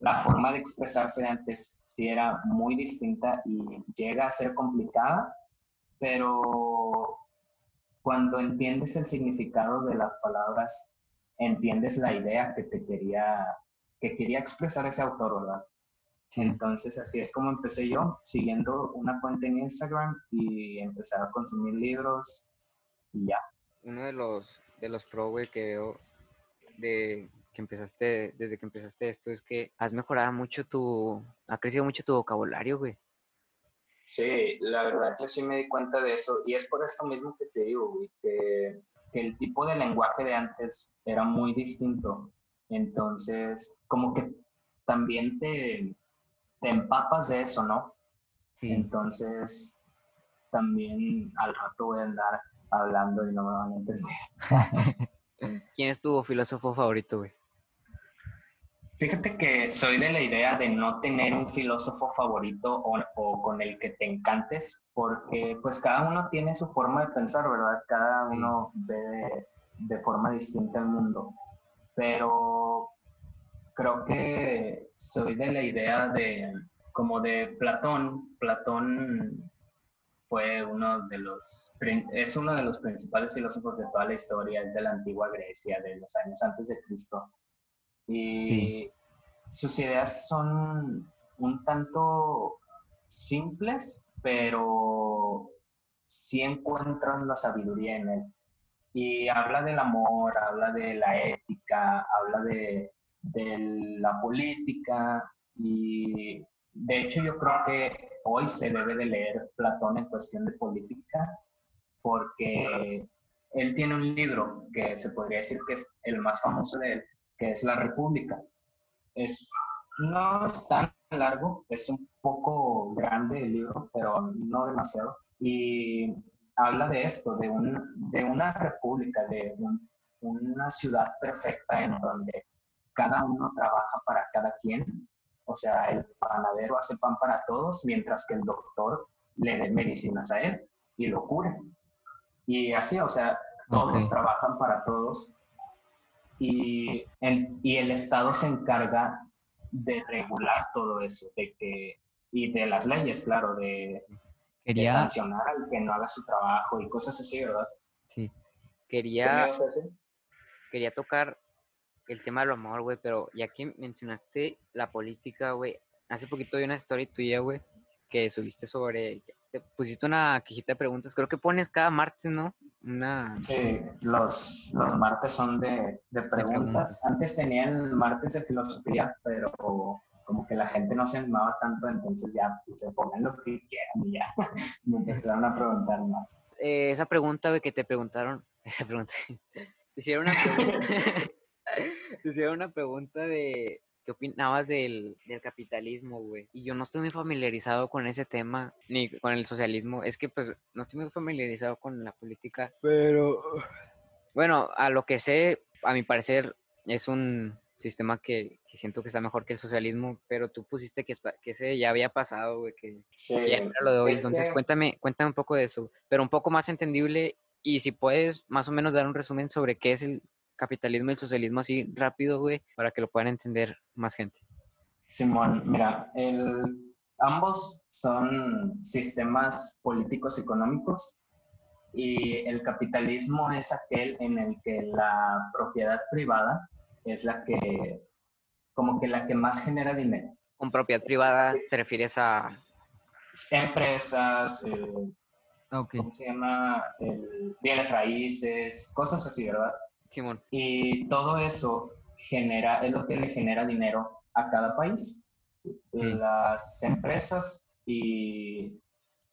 Speaker 2: la forma de expresarse antes sí era muy distinta y llega a ser complicada, pero cuando entiendes el significado de las palabras, entiendes la idea que te quería, que quería expresar ese autor, ¿verdad?
Speaker 3: Sí.
Speaker 2: Entonces así es como empecé yo, siguiendo una cuenta en Instagram y empezar a consumir libros y ya.
Speaker 1: Uno de los, de los pro, güey, que veo de que empezaste, desde que empezaste esto, es que has mejorado mucho tu, ha crecido mucho tu vocabulario, güey.
Speaker 2: Sí, la verdad que sí me di cuenta de eso y es por esto mismo que te digo, güey, que, que el tipo de lenguaje de antes era muy distinto. Entonces, como que también te, te empapas de eso, ¿no?
Speaker 3: Sí.
Speaker 2: Entonces, también al rato voy a andar hablando y no me van a entender.
Speaker 1: ¿Quién es tu filósofo favorito, güey?
Speaker 2: Fíjate que soy de la idea de no tener un filósofo favorito o, o, con el que te encantes, porque pues cada uno tiene su forma de pensar, ¿verdad? Cada uno ve de, de forma distinta el mundo. Pero creo que soy de la idea de, como de Platón. Platón fue uno de los, es uno de los principales filósofos de toda la historia, es de la antigua Grecia, de los años antes de Cristo. Y sí. sus ideas son un tanto simples, pero sí encuentran la sabiduría en él. Y habla del amor, habla de la ética, habla de, de la política y de hecho yo creo que hoy se debe de leer Platón en cuestión de política porque él tiene un libro que se podría decir que es el más famoso de él, que es La República. Es, no es tan largo, es un poco grande el libro, pero no demasiado. Y habla de esto, de, un, de una república, de un, una ciudad perfecta en donde cada uno trabaja para cada quien. O sea, el panadero hace pan para todos, mientras que el doctor le dé medicinas a él y lo cure. Y así, o sea, todos okay. trabajan para todos y, en, y el Estado se encarga de regular todo eso, de que, y de las leyes, claro, de,
Speaker 3: Quería...
Speaker 2: de sancionar al que no haga su trabajo y cosas así, ¿verdad?
Speaker 3: Sí.
Speaker 1: Quería, quería tocar el tema del amor, güey, pero ya que mencionaste la política, güey, hace poquito vi una story tuya, güey, que subiste sobre, te pusiste una quejita de preguntas, creo que pones cada martes, ¿no? Una...
Speaker 2: Sí, los, los martes son de, de, preguntas. de. Antes tenía el martes de filosofía, pero como que la gente no se animaba tanto, entonces ya se ponen lo que quieran y ya me empezaron a preguntar más.
Speaker 1: Eh, esa pregunta, güey, que te preguntaron, esa pregunta, hicieron una pregunta, hicieron una pregunta de qué opinabas del, del capitalismo, güey. Y yo no estoy muy familiarizado con ese tema, ni con el socialismo. Es que, pues, no estoy muy familiarizado con la política. Pero, bueno, a lo que sé, a mi parecer, es un sistema que, que siento que está mejor que el socialismo, pero tú pusiste que, está, que ese ya había pasado, güey, que,
Speaker 2: sí,
Speaker 1: que ya era lo de hoy. Entonces, cuéntame, cuéntame un poco de eso, pero un poco más entendible y si puedes más o menos dar un resumen sobre qué es el capitalismo y el socialismo así rápido, güey, para que lo puedan entender más gente.
Speaker 2: Simón, mira, el, ambos son sistemas políticos económicos y el capitalismo es aquel en el que la propiedad privada es la que, como que la que más genera dinero.
Speaker 1: Con propiedad privada te refieres a...
Speaker 2: Empresas, eh. ¿cómo se llama? El- bienes raíces, cosas así, ¿verdad?
Speaker 1: Simón.
Speaker 2: Y todo eso genera, es lo que le genera dinero a cada país. Las empresas y,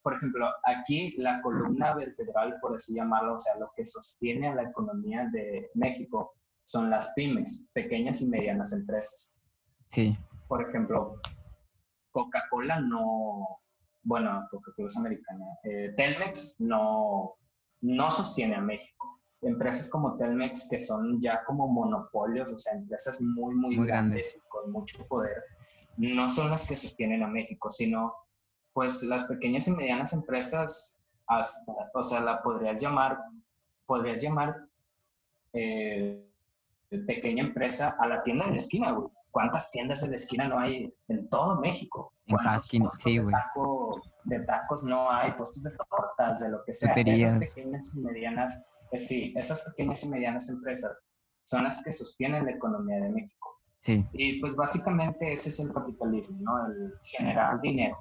Speaker 2: por ejemplo, aquí la columna vertebral, por así llamarlo, o sea, lo que sostiene a la economía de México son las pymes, pequeñas y medianas empresas.
Speaker 3: Sí.
Speaker 2: Por ejemplo, Coca-Cola no, bueno, Coca-Cola es americana, eh, Telmex no, no sostiene a México. Empresas como Telmex, que son ya como monopolios, o sea, empresas muy, muy,
Speaker 3: Muy
Speaker 2: grandes y con mucho poder, no son las que sostienen a México, sino pues las pequeñas y medianas empresas, hasta, o sea, la podrías llamar, podrías llamar eh, pequeña empresa a la tienda de la esquina, güey. ¿Cuántas tiendas de la esquina no hay en todo México?
Speaker 3: En cada
Speaker 2: ¿Cuántos
Speaker 3: esquina,
Speaker 2: puestos
Speaker 3: sí,
Speaker 2: de,
Speaker 3: güey.
Speaker 2: taco- de tacos no hay? Puestos de tortas, de lo que sea. Esas pequeñas y medianas, sí, esas pequeñas y medianas empresas son las que sostienen la economía de México.
Speaker 3: Sí.
Speaker 2: Y pues básicamente ese es el capitalismo, ¿no? El generar dinero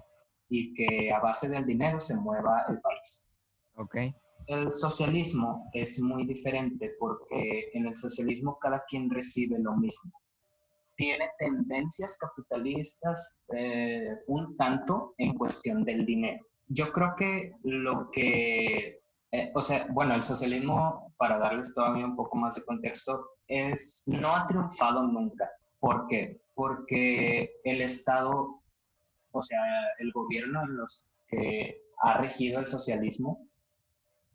Speaker 2: y que a base del dinero se mueva el país.
Speaker 3: Ok.
Speaker 2: El socialismo es muy diferente porque en el socialismo cada quien recibe lo mismo. Tiene tendencias capitalistas eh, un tanto en cuestión del dinero. Yo creo que lo que, eh, o sea, bueno, el socialismo, para darles todavía un poco más de contexto, es, no ha triunfado nunca. ¿Por qué? Porque el Estado, o sea, el gobierno en los que ha regido el socialismo,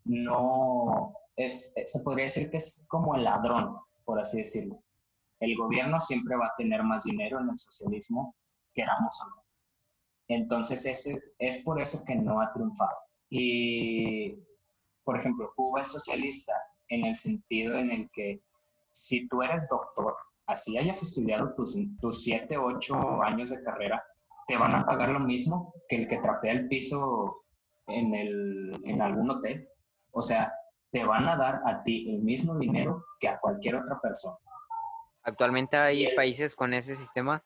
Speaker 2: no es, eh, se podría decir que es como el ladrón, por así decirlo. El gobierno siempre va a tener más dinero en el socialismo, queramos o no. Entonces, ese, es por eso que no ha triunfado. Y, por ejemplo, Cuba es socialista en el sentido en el que si tú eres doctor, así hayas estudiado tus, tus siete, ocho años de carrera, te van a pagar lo mismo que el que trapea el piso en, el, en algún hotel. O sea, te van a dar a ti el mismo dinero que a cualquier otra persona.
Speaker 1: Actualmente hay
Speaker 2: el-
Speaker 1: países con ese sistema.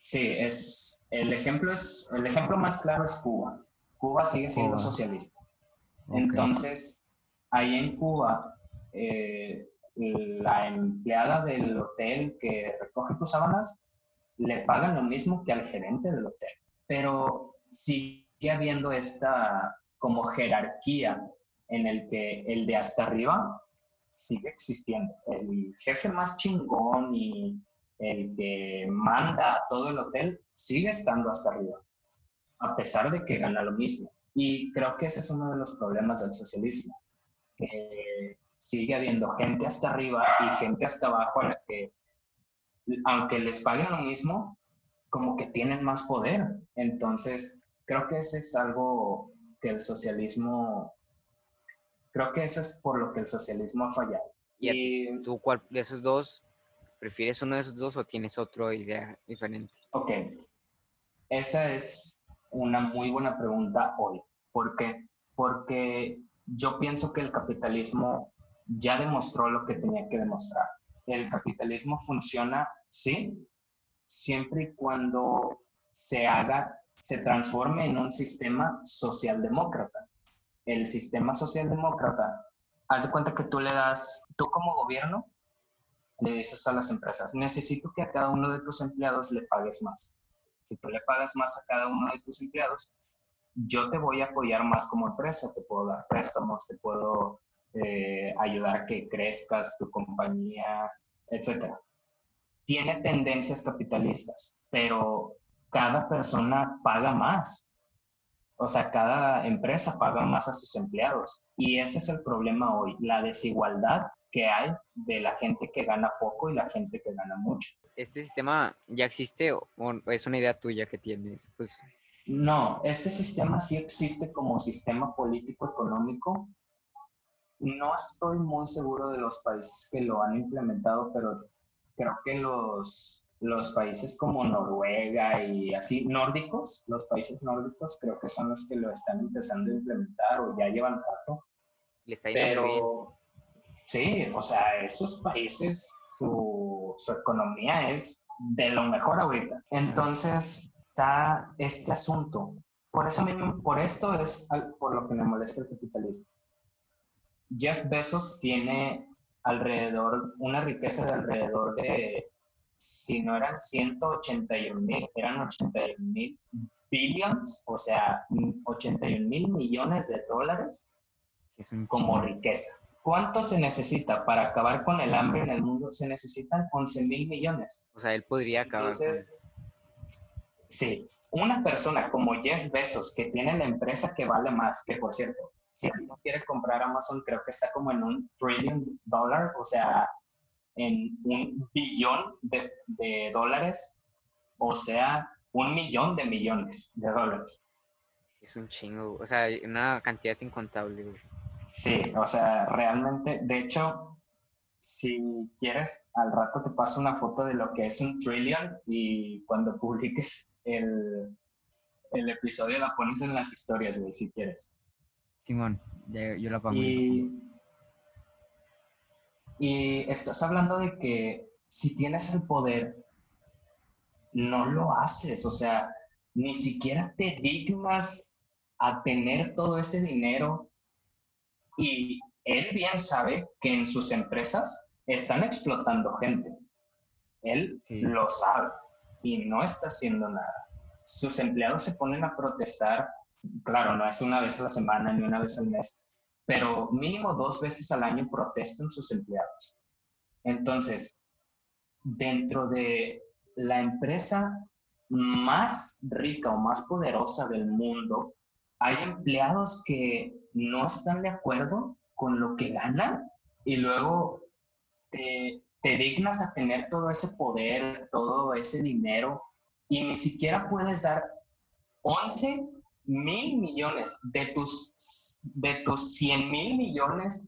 Speaker 2: Sí, es el ejemplo es el ejemplo más claro es Cuba. Cuba sigue siendo
Speaker 3: Cuba.
Speaker 2: socialista. Entonces, ahí en Cuba, eh, la empleada del hotel que recoge tus sábanas le pagan lo mismo que al gerente del hotel. Pero sigue habiendo esta como jerarquía en el que el de hasta arriba sigue existiendo. El jefe más chingón y el que manda a todo el hotel sigue estando hasta arriba, a pesar de que gana lo mismo. Y creo que ese es uno de los problemas del socialismo, que sigue habiendo gente hasta arriba y gente hasta abajo a la que, aunque les paguen lo mismo, como que tienen más poder. Entonces, creo que ese es algo que el socialismo, creo que eso es por lo que el socialismo ha fallado.
Speaker 1: ¿Y ¿Tú cuál de esos dos? ¿Prefieres uno de esos dos o tienes otra idea diferente?
Speaker 2: ok, esa es una muy buena pregunta hoy. ¿Por qué? Porque yo pienso que el capitalismo ya demostró lo que tenía que demostrar. El capitalismo funciona, sí, siempre y cuando se haga, se transforme en un sistema socialdemócrata. El sistema socialdemócrata, haz de cuenta que tú le das, tú como gobierno, le dices a las empresas, necesito que a cada uno de tus empleados le pagues más. Si tú le pagas más a cada uno de tus empleados, yo te voy a apoyar más como empresa, te puedo dar préstamos, te puedo eh, ayudar a que crezcas tu compañía, etcétera. Tiene tendencias capitalistas, pero cada persona paga más. O sea, cada empresa paga más a sus empleados. Y ese es el problema hoy, la desigualdad que hay de la gente que gana poco y la gente que gana mucho.
Speaker 1: ¿Este sistema ya existe o es una idea tuya que tienes? Pues
Speaker 2: No, este sistema sí existe como sistema político económico. no estoy muy seguro de los países que lo han implementado, pero creo que los, los países como Noruega y así, nórdicos, los países nórdicos, creo que son los que lo están empezando a implementar o ya llevan rato.
Speaker 1: Le está yendo bien.
Speaker 2: Sí, o sea, esos países, su, su economía es de lo mejor ahorita. Entonces, está este asunto. Por eso mismo, por esto es por lo que me molesta el capitalismo. Jeff Bezos tiene alrededor, una riqueza de alrededor de, si no eran 181 mil, eran 81 mil billions, o sea, 81 mil millones de dólares
Speaker 3: Sí, es un
Speaker 2: como riqueza. ¿Cuánto se necesita para acabar con el hambre en el mundo? Se necesitan 11 mil millones.
Speaker 1: O sea, él podría acabar con
Speaker 2: Entonces, sí, una persona como Jeff Bezos, que tiene la empresa que vale más, que por cierto, si no quiere comprar Amazon, creo que está como en un trillion dollar, o sea, en un billón de, de dólares, o sea, un millón de millones de dólares.
Speaker 1: Es un chingo. O sea, una cantidad incontable, güey.
Speaker 2: Sí, o sea, realmente, de hecho, si quieres, al rato te paso una foto de lo que es un trillion y cuando publiques el, el episodio la pones en las historias, güey, si quieres.
Speaker 3: Simón, yo la pongo.
Speaker 2: Y, y estás hablando de que si tienes el poder, no lo haces, o sea, ni siquiera te dignas a tener todo ese dinero y él bien sabe que en sus empresas están explotando gente. Él
Speaker 3: Sí.
Speaker 2: lo sabe y no está haciendo nada. Sus empleados se ponen a protestar, claro, no es una vez a la semana ni una vez al mes, pero mínimo dos veces al año protestan sus empleados. Entonces, dentro de la empresa más rica o más poderosa del mundo, hay empleados que no están de acuerdo con lo que ganan y luego te, te dignas a tener todo ese poder, todo ese dinero y ni siquiera puedes dar 11 mil millones de tus, de tus 100 mil millones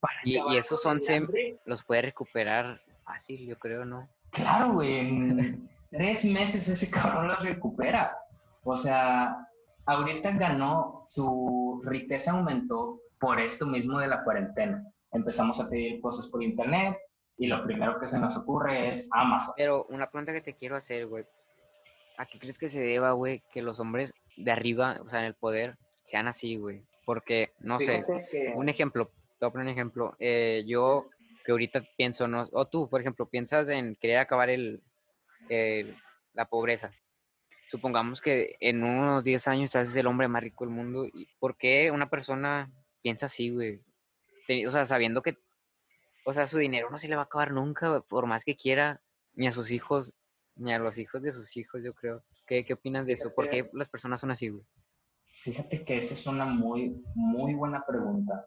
Speaker 2: para
Speaker 1: Y- y esos
Speaker 2: con el
Speaker 1: 11
Speaker 2: hambre.
Speaker 1: Los puede recuperar fácil, yo creo, ¿no?
Speaker 2: Claro, güey, en tres meses ese cabrón los recupera. O sea, ahorita ganó, su riqueza aumentó por esto mismo de la cuarentena. Empezamos a pedir cosas por internet y lo primero que se nos ocurre es Amazon.
Speaker 1: Pero una pregunta que te quiero hacer, güey. ¿A qué crees que se deba, güey, que los hombres de arriba, o sea, en el poder, sean así, güey? Porque, no sé,
Speaker 2: que-
Speaker 1: un ejemplo, te voy a poner un ejemplo. Eh, yo, que ahorita pienso, ¿no? O tú, por ejemplo, piensas en querer acabar el, el- la pobreza. Supongamos que en unos 10 años te haces el hombre más rico del mundo. ¿y ¿Por qué una persona piensa así, güey? O sea, sabiendo que, o sea, su dinero no se le va a acabar nunca, güey, por más que quiera, ni a sus hijos, ni a los hijos de sus hijos, yo creo. ¿Qué, qué opinas de eso? ¿Por qué las personas son así, güey?
Speaker 2: Fíjate que esa es una muy, muy buena pregunta.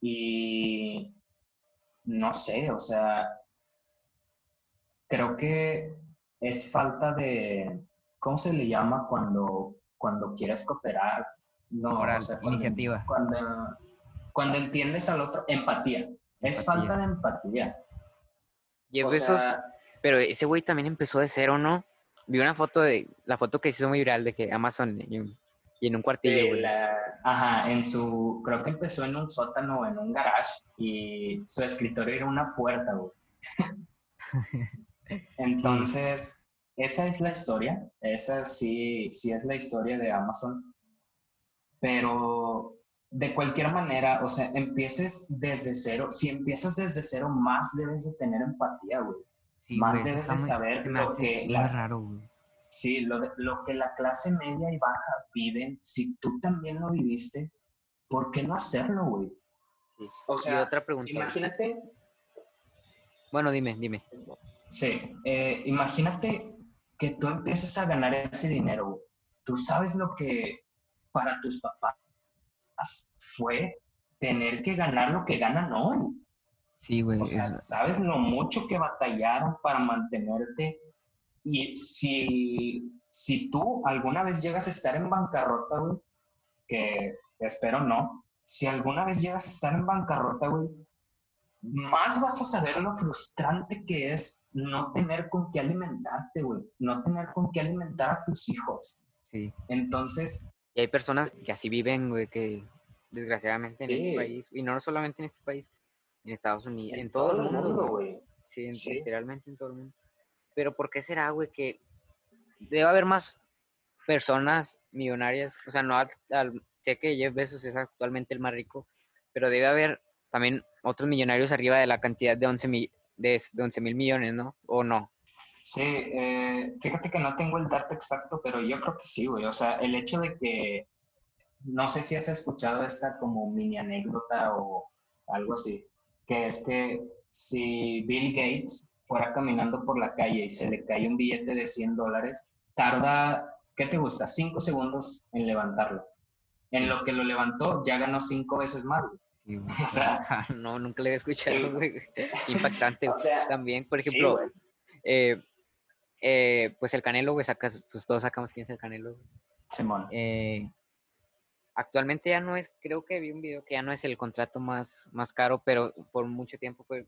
Speaker 2: Y no sé, o sea, creo que es falta de, ¿cómo se le llama cuando, cuando quieres cooperar? No,
Speaker 3: Moral,
Speaker 2: o sea, cuando-
Speaker 3: iniciativa.
Speaker 2: Cuando, cuando entiendes al otro, empatía. Es
Speaker 3: Empatía.
Speaker 2: falta de empatía.
Speaker 1: Jeff
Speaker 2: O sea,
Speaker 1: pero ese güey también empezó de cero, ¿no? Vi una foto de, la foto que se hizo muy viral de que Amazon y, y en un cuartillo,
Speaker 2: la- ajá, en su, creo que empezó en un sótano, en un garage, y su escritorio era una puerta, güey. Entonces, esa es la historia, esa sí, sí es la historia de Amazon, pero de cualquier manera, o sea, empieces desde cero, si empiezas desde cero, más debes de tener empatía, güey.
Speaker 3: Sí,
Speaker 2: más debes de saber lo que la-
Speaker 3: raro, güey.
Speaker 2: Sí, lo, de- lo que la clase media y baja viven, si tú también lo viviste, ¿por qué no hacerlo, güey?
Speaker 1: Sí.
Speaker 2: O
Speaker 1: y
Speaker 2: sea,
Speaker 1: otra pregunta.
Speaker 2: Imagínate,
Speaker 1: Bueno, dime, dime.
Speaker 2: sí, eh, imagínate que tú empieces a ganar ese dinero. Tú sabes lo que para tus papás fue tener que ganar lo que ganan hoy.
Speaker 3: Sí, güey.
Speaker 2: O sea,
Speaker 3: es-
Speaker 2: sabes lo mucho que batallaron para mantenerte. Y si, si tú alguna vez llegas a estar en bancarrota, güey, que espero no, si alguna vez llegas a estar en bancarrota, güey, más vas a saber lo frustrante que es no tener con qué alimentarte, güey. No tener con qué alimentar a tus hijos.
Speaker 3: Sí.
Speaker 2: Entonces,
Speaker 1: Y hay personas que así viven, güey, que desgraciadamente en
Speaker 2: Sí.
Speaker 1: este país, y no solamente en este país, en Estados Unidos, en, todo, el mundo, güey.
Speaker 2: güey.
Speaker 1: Sí, en-
Speaker 2: Sí.
Speaker 1: literalmente en todo el mundo. Pero ¿por qué será, güey, que debe haber más personas millonarias? O sea, no al- al- sé que Jeff Bezos es actualmente el más rico, pero debe haber también otros millonarios arriba de la cantidad de 11 mil, de, de 11 mil millones, ¿no? ¿O no?
Speaker 2: Sí, eh, fíjate que no tengo el dato exacto, pero yo creo que sí, güey. O sea, el hecho de que, no sé si has escuchado esta como mini anécdota o algo así, que es que si Bill Gates fuera caminando por la calle y se le cae un billete de 100 dólares, tarda, ¿qué te gusta? Cinco segundos en levantarlo. En lo que lo levantó, ya ganó cinco veces más, güey.
Speaker 3: Sí, güey.
Speaker 2: O sea,
Speaker 1: no, nunca le había escuchado,
Speaker 2: Sí.
Speaker 1: güey. Impactante.
Speaker 2: O sea,
Speaker 1: También, por ejemplo, eh, eh, pues el Canelo, güey, sacas, pues todos sacamos quién es el Canelo. güey.
Speaker 2: Simón.
Speaker 1: Eh, actualmente ya no es, creo que vi un video que ya no es el contrato más, más caro, pero por mucho tiempo fue,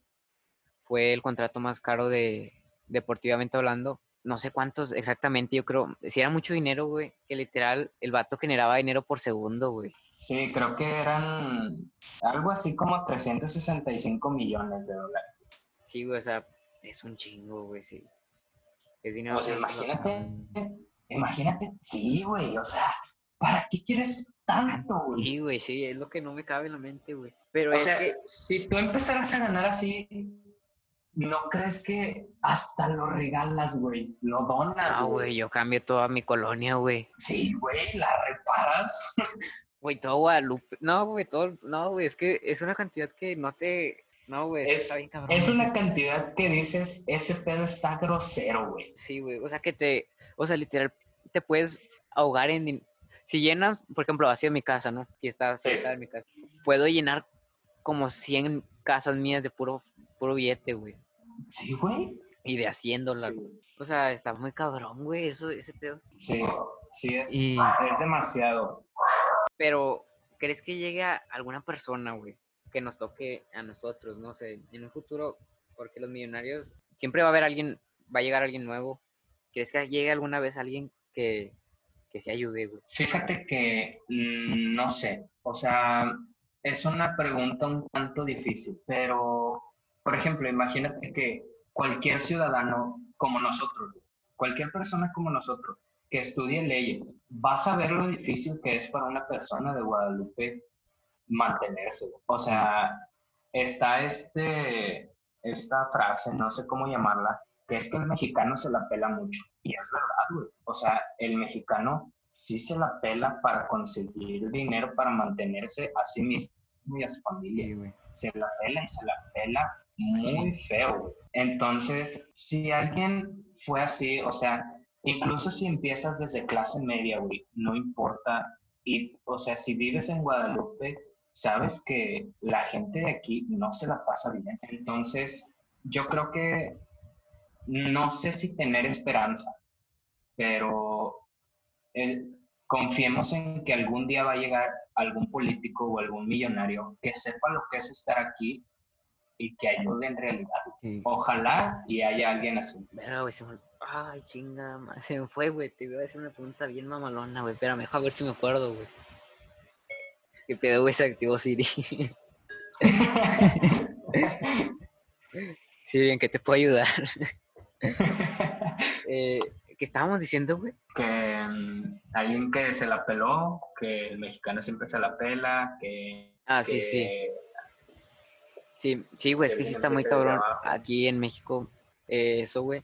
Speaker 1: fue el contrato más caro de deportivamente hablando. No sé cuántos exactamente, yo creo, si era mucho dinero, güey, que literal el vato generaba dinero por segundo, güey.
Speaker 2: Sí, creo que eran algo así como 365 millones de dólares.
Speaker 1: Sí, güey, o sea, es un chingo, güey, sí. Es dinero.
Speaker 2: O sea, imagínate, imagínate, sí, güey, o sea, ¿para qué quieres tanto, güey?
Speaker 1: Sí, güey, sí, es lo que no me cabe en la mente, güey. Pero
Speaker 2: O
Speaker 1: es
Speaker 2: sea,
Speaker 1: que,
Speaker 2: si tú empezaras a ganar así, ¿no crees que hasta lo regalas, güey? Lo donas,
Speaker 1: ah,
Speaker 2: güey.
Speaker 1: güey, yo cambio toda mi colonia, güey.
Speaker 2: Sí, güey, la reparas.
Speaker 1: Güey, todo Guadalupe. No, güey, todo. No, güey, es que es una cantidad que no te. No, güey, es, está bien cabrón.
Speaker 2: es
Speaker 1: güey.
Speaker 2: una cantidad que dices, ese pedo está grosero, güey.
Speaker 1: Sí, güey, o sea que te. O sea, literal, te puedes ahogar en. Si llenas, por ejemplo, en mi casa, ¿no? Y está
Speaker 2: Sí.
Speaker 1: cerca de mi casa. Puedo llenar como 100 casas mías de puro, puro billete, güey.
Speaker 2: Sí, güey.
Speaker 1: Y de haciéndola. O sea, está muy cabrón, güey, eso, ese pedo.
Speaker 2: Sí, sí, es,
Speaker 3: Y-
Speaker 2: es demasiado.
Speaker 1: Pero, ¿crees que llegue a alguna persona, güey, que nos toque a nosotros, no sé, en un futuro? Porque los millonarios, siempre va a haber alguien, va a llegar alguien nuevo. ¿Crees que llegue alguna vez alguien que, que se ayude, güey?
Speaker 2: Fíjate que mm, no sé, o sea, es una pregunta un tanto difícil, pero, por ejemplo, imagínate que cualquier ciudadano como nosotros, cualquier persona como nosotros que estudie leyes, va a saber lo difícil que es para una persona de Guadalupe mantenerse. O sea, está este, esta frase, no sé cómo llamarla, que es que el mexicano se la pela mucho. Y es verdad, güey. O sea, el mexicano sí se la pela para conseguir dinero para mantenerse a sí mismo y a su familia.
Speaker 3: Sí, güey.
Speaker 2: Se la pela y se la pela muy feo, güey. Entonces, si alguien fue así, o sea, incluso si empiezas desde clase media, güey, no importa. Y, o sea, si vives en Guadalupe, sabes que la gente de aquí no se la pasa bien. Entonces, yo creo que no sé si tener esperanza, pero el- confiemos en que algún día va a llegar algún político o algún millonario que sepa lo que es estar aquí y que ayude en realidad.
Speaker 3: Sí.
Speaker 2: Ojalá y haya alguien así.
Speaker 1: Verga, güey, se me... Ay, chinga, se me fue, güey. Te iba a hacer una pregunta bien mamalona, güey. Espérame, deja ver si me acuerdo, güey. ¿Qué pedo, güey? Se activó Siri. Siri, ¿en qué te puedo ayudar? eh, ¿Qué estábamos diciendo, güey?
Speaker 2: que mm, alguien que se la peló, que el mexicano siempre se la pela, que...
Speaker 1: Ah, sí, sí. Sí, sí, güey, es
Speaker 2: que
Speaker 1: sí está muy cabrón aquí en México eh, eso, güey.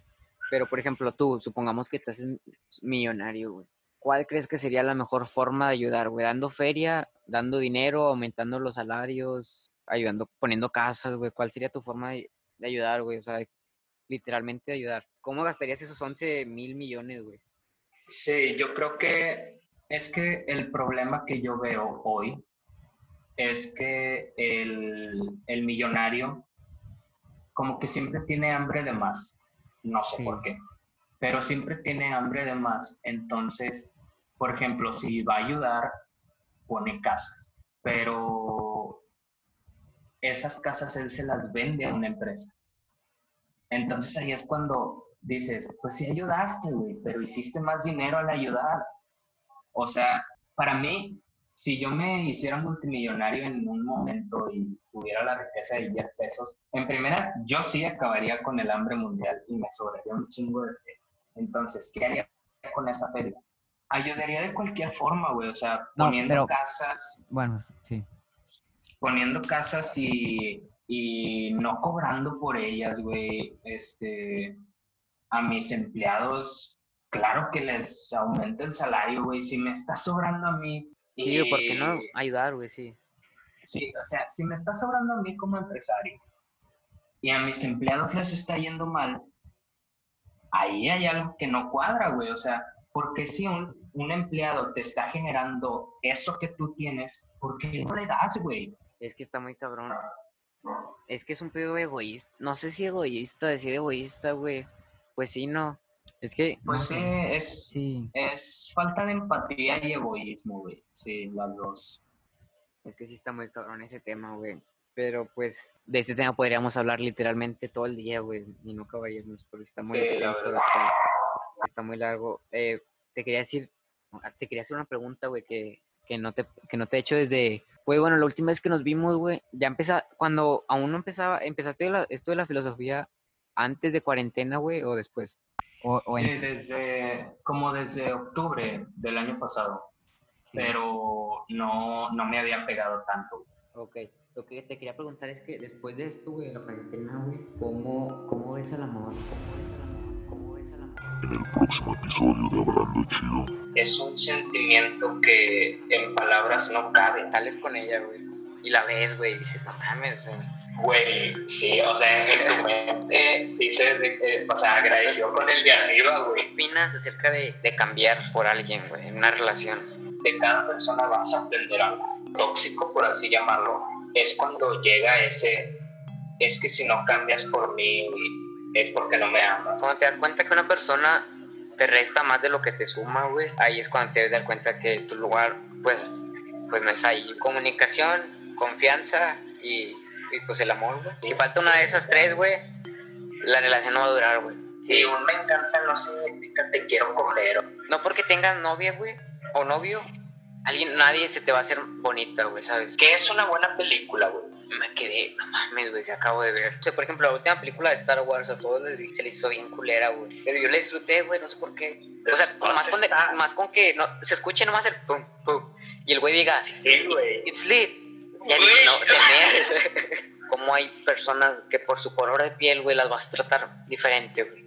Speaker 1: Pero, por ejemplo, tú, supongamos que te haces millonario, güey. ¿Cuál crees que sería la mejor forma de ayudar, güey? ¿Dando feria, dando dinero, aumentando los salarios, ayudando, poniendo casas, güey? ¿Cuál sería tu forma de, ayudar, güey? O sea, literalmente ayudar. ¿Cómo gastarías esos 11 mil millones, güey?
Speaker 2: Sí, yo creo que es que el problema que yo veo hoy es que el, el millonario como que siempre tiene hambre de más. No sé
Speaker 3: Sí.
Speaker 2: por qué, pero siempre tiene hambre de más. Entonces, por ejemplo, si va a ayudar, pone casas. pero esas casas él se las vende a una empresa. Entonces ahí es cuando dices, pues sí ayudaste, güey, pero hiciste más dinero al ayudar. O sea, para mí, si yo me hiciera multimillonario en un momento y tuviera la riqueza de 10 pesos, en primera, yo sí acabaría con el hambre mundial y me sobraría un chingo de fe. Entonces, ¿qué haría con esa feria? Ayudaría de cualquier forma, güey, o sea,
Speaker 3: No,
Speaker 2: poniendo
Speaker 3: pero-
Speaker 2: casas,
Speaker 3: Bueno, sí.
Speaker 2: poniendo casas y, y no cobrando por ellas, güey. Este, a mis empleados, claro que les aumento el salario, güey. Si me está sobrando a mí.
Speaker 1: Sí, güey, ¿por qué no ayudar, güey? Sí.
Speaker 2: Sí, o sea, si me está sobrando a mí como empresario y a mis empleados les está yendo mal, ahí hay algo que no cuadra, güey. O sea, porque si un, un empleado te está generando eso que tú tienes, ¿por qué no le das, güey?
Speaker 1: Es que está muy cabrón. Es que es un pedo egoísta. No sé si egoísta, decir egoísta, güey. Pues sí, no. Es que,
Speaker 2: Pues sí, es,
Speaker 3: Sí.
Speaker 2: Es falta de empatía y egoísmo, güey. Sí, las dos.
Speaker 1: es que sí está muy cabrón ese tema, güey. Pero pues, de este tema podríamos hablar literalmente todo el día, güey. Y no acabaríamos, porque está muy
Speaker 2: Sí,
Speaker 1: extenso, está, está muy largo. Eh, te quería decir, te quería hacer una pregunta, güey, que, que, no te, que no te he hecho desde... Güey, bueno, la última vez que nos vimos, güey, ya empezaba, cuando aún no empezaba, ¿empezaste la- esto de la filosofía antes de cuarentena, güey, o después?
Speaker 3: O, o en-
Speaker 2: Sí, desde, como desde octubre del año pasado.
Speaker 3: sí.
Speaker 2: Pero no, no me había pegado tanto.
Speaker 1: Ok, lo que te quería preguntar es que después de esto, güey, la cuarentena, güey, ¿cómo, ¿cómo ves al amor? ¿Cómo ves al amor? ¿Cómo ves al amor?
Speaker 4: En el próximo episodio de Hablando Chido.
Speaker 2: Es un sentimiento que en palabras no cabe.
Speaker 1: Sales con ella, güey, y la ves, güey, y dices, no mames, güey.
Speaker 2: Güey, sí, o sea, en tu mente dices, que, o sea, agradeció con el de arriba,
Speaker 1: ¿Qué
Speaker 2: güey.
Speaker 1: opinas acerca de, de cambiar por alguien, güey, en una relación?
Speaker 2: de cada persona vas a aprender algo. Tóxico, por así llamarlo, es cuando llega ese, es que si no cambias por mí, es porque no me amas.
Speaker 1: Cuando te das cuenta que una persona te resta más de lo que te suma, güey, ahí es cuando te debes dar cuenta que tu lugar, pues, pues no es ahí. Comunicación, confianza y, y pues el amor, güey. Si falta una de esas tres, güey, la relación no va a durar, güey.
Speaker 2: Y un me encanta no significa te quiero coger.
Speaker 1: No porque tengas novia, güey, o novio, alguien, nadie se te va a hacer bonita, güey, ¿sabes?
Speaker 2: ¿Qué es una buena película, güey?
Speaker 1: Me quedé, no mames, güey, que acabo de ver. O sea, por ejemplo, la última película de Star Wars, a todos les, se les hizo bien culera, güey. Pero yo la disfruté, güey, no sé por qué. O sea, más con,
Speaker 2: está-
Speaker 1: más con que no, se escuche nomás el pum, pum. Y el güey diga,
Speaker 2: Sí, güey.
Speaker 1: it's lit. Ya
Speaker 2: Güey.
Speaker 1: no. Como hay personas que por su color de piel, güey, las vas a tratar diferente, güey.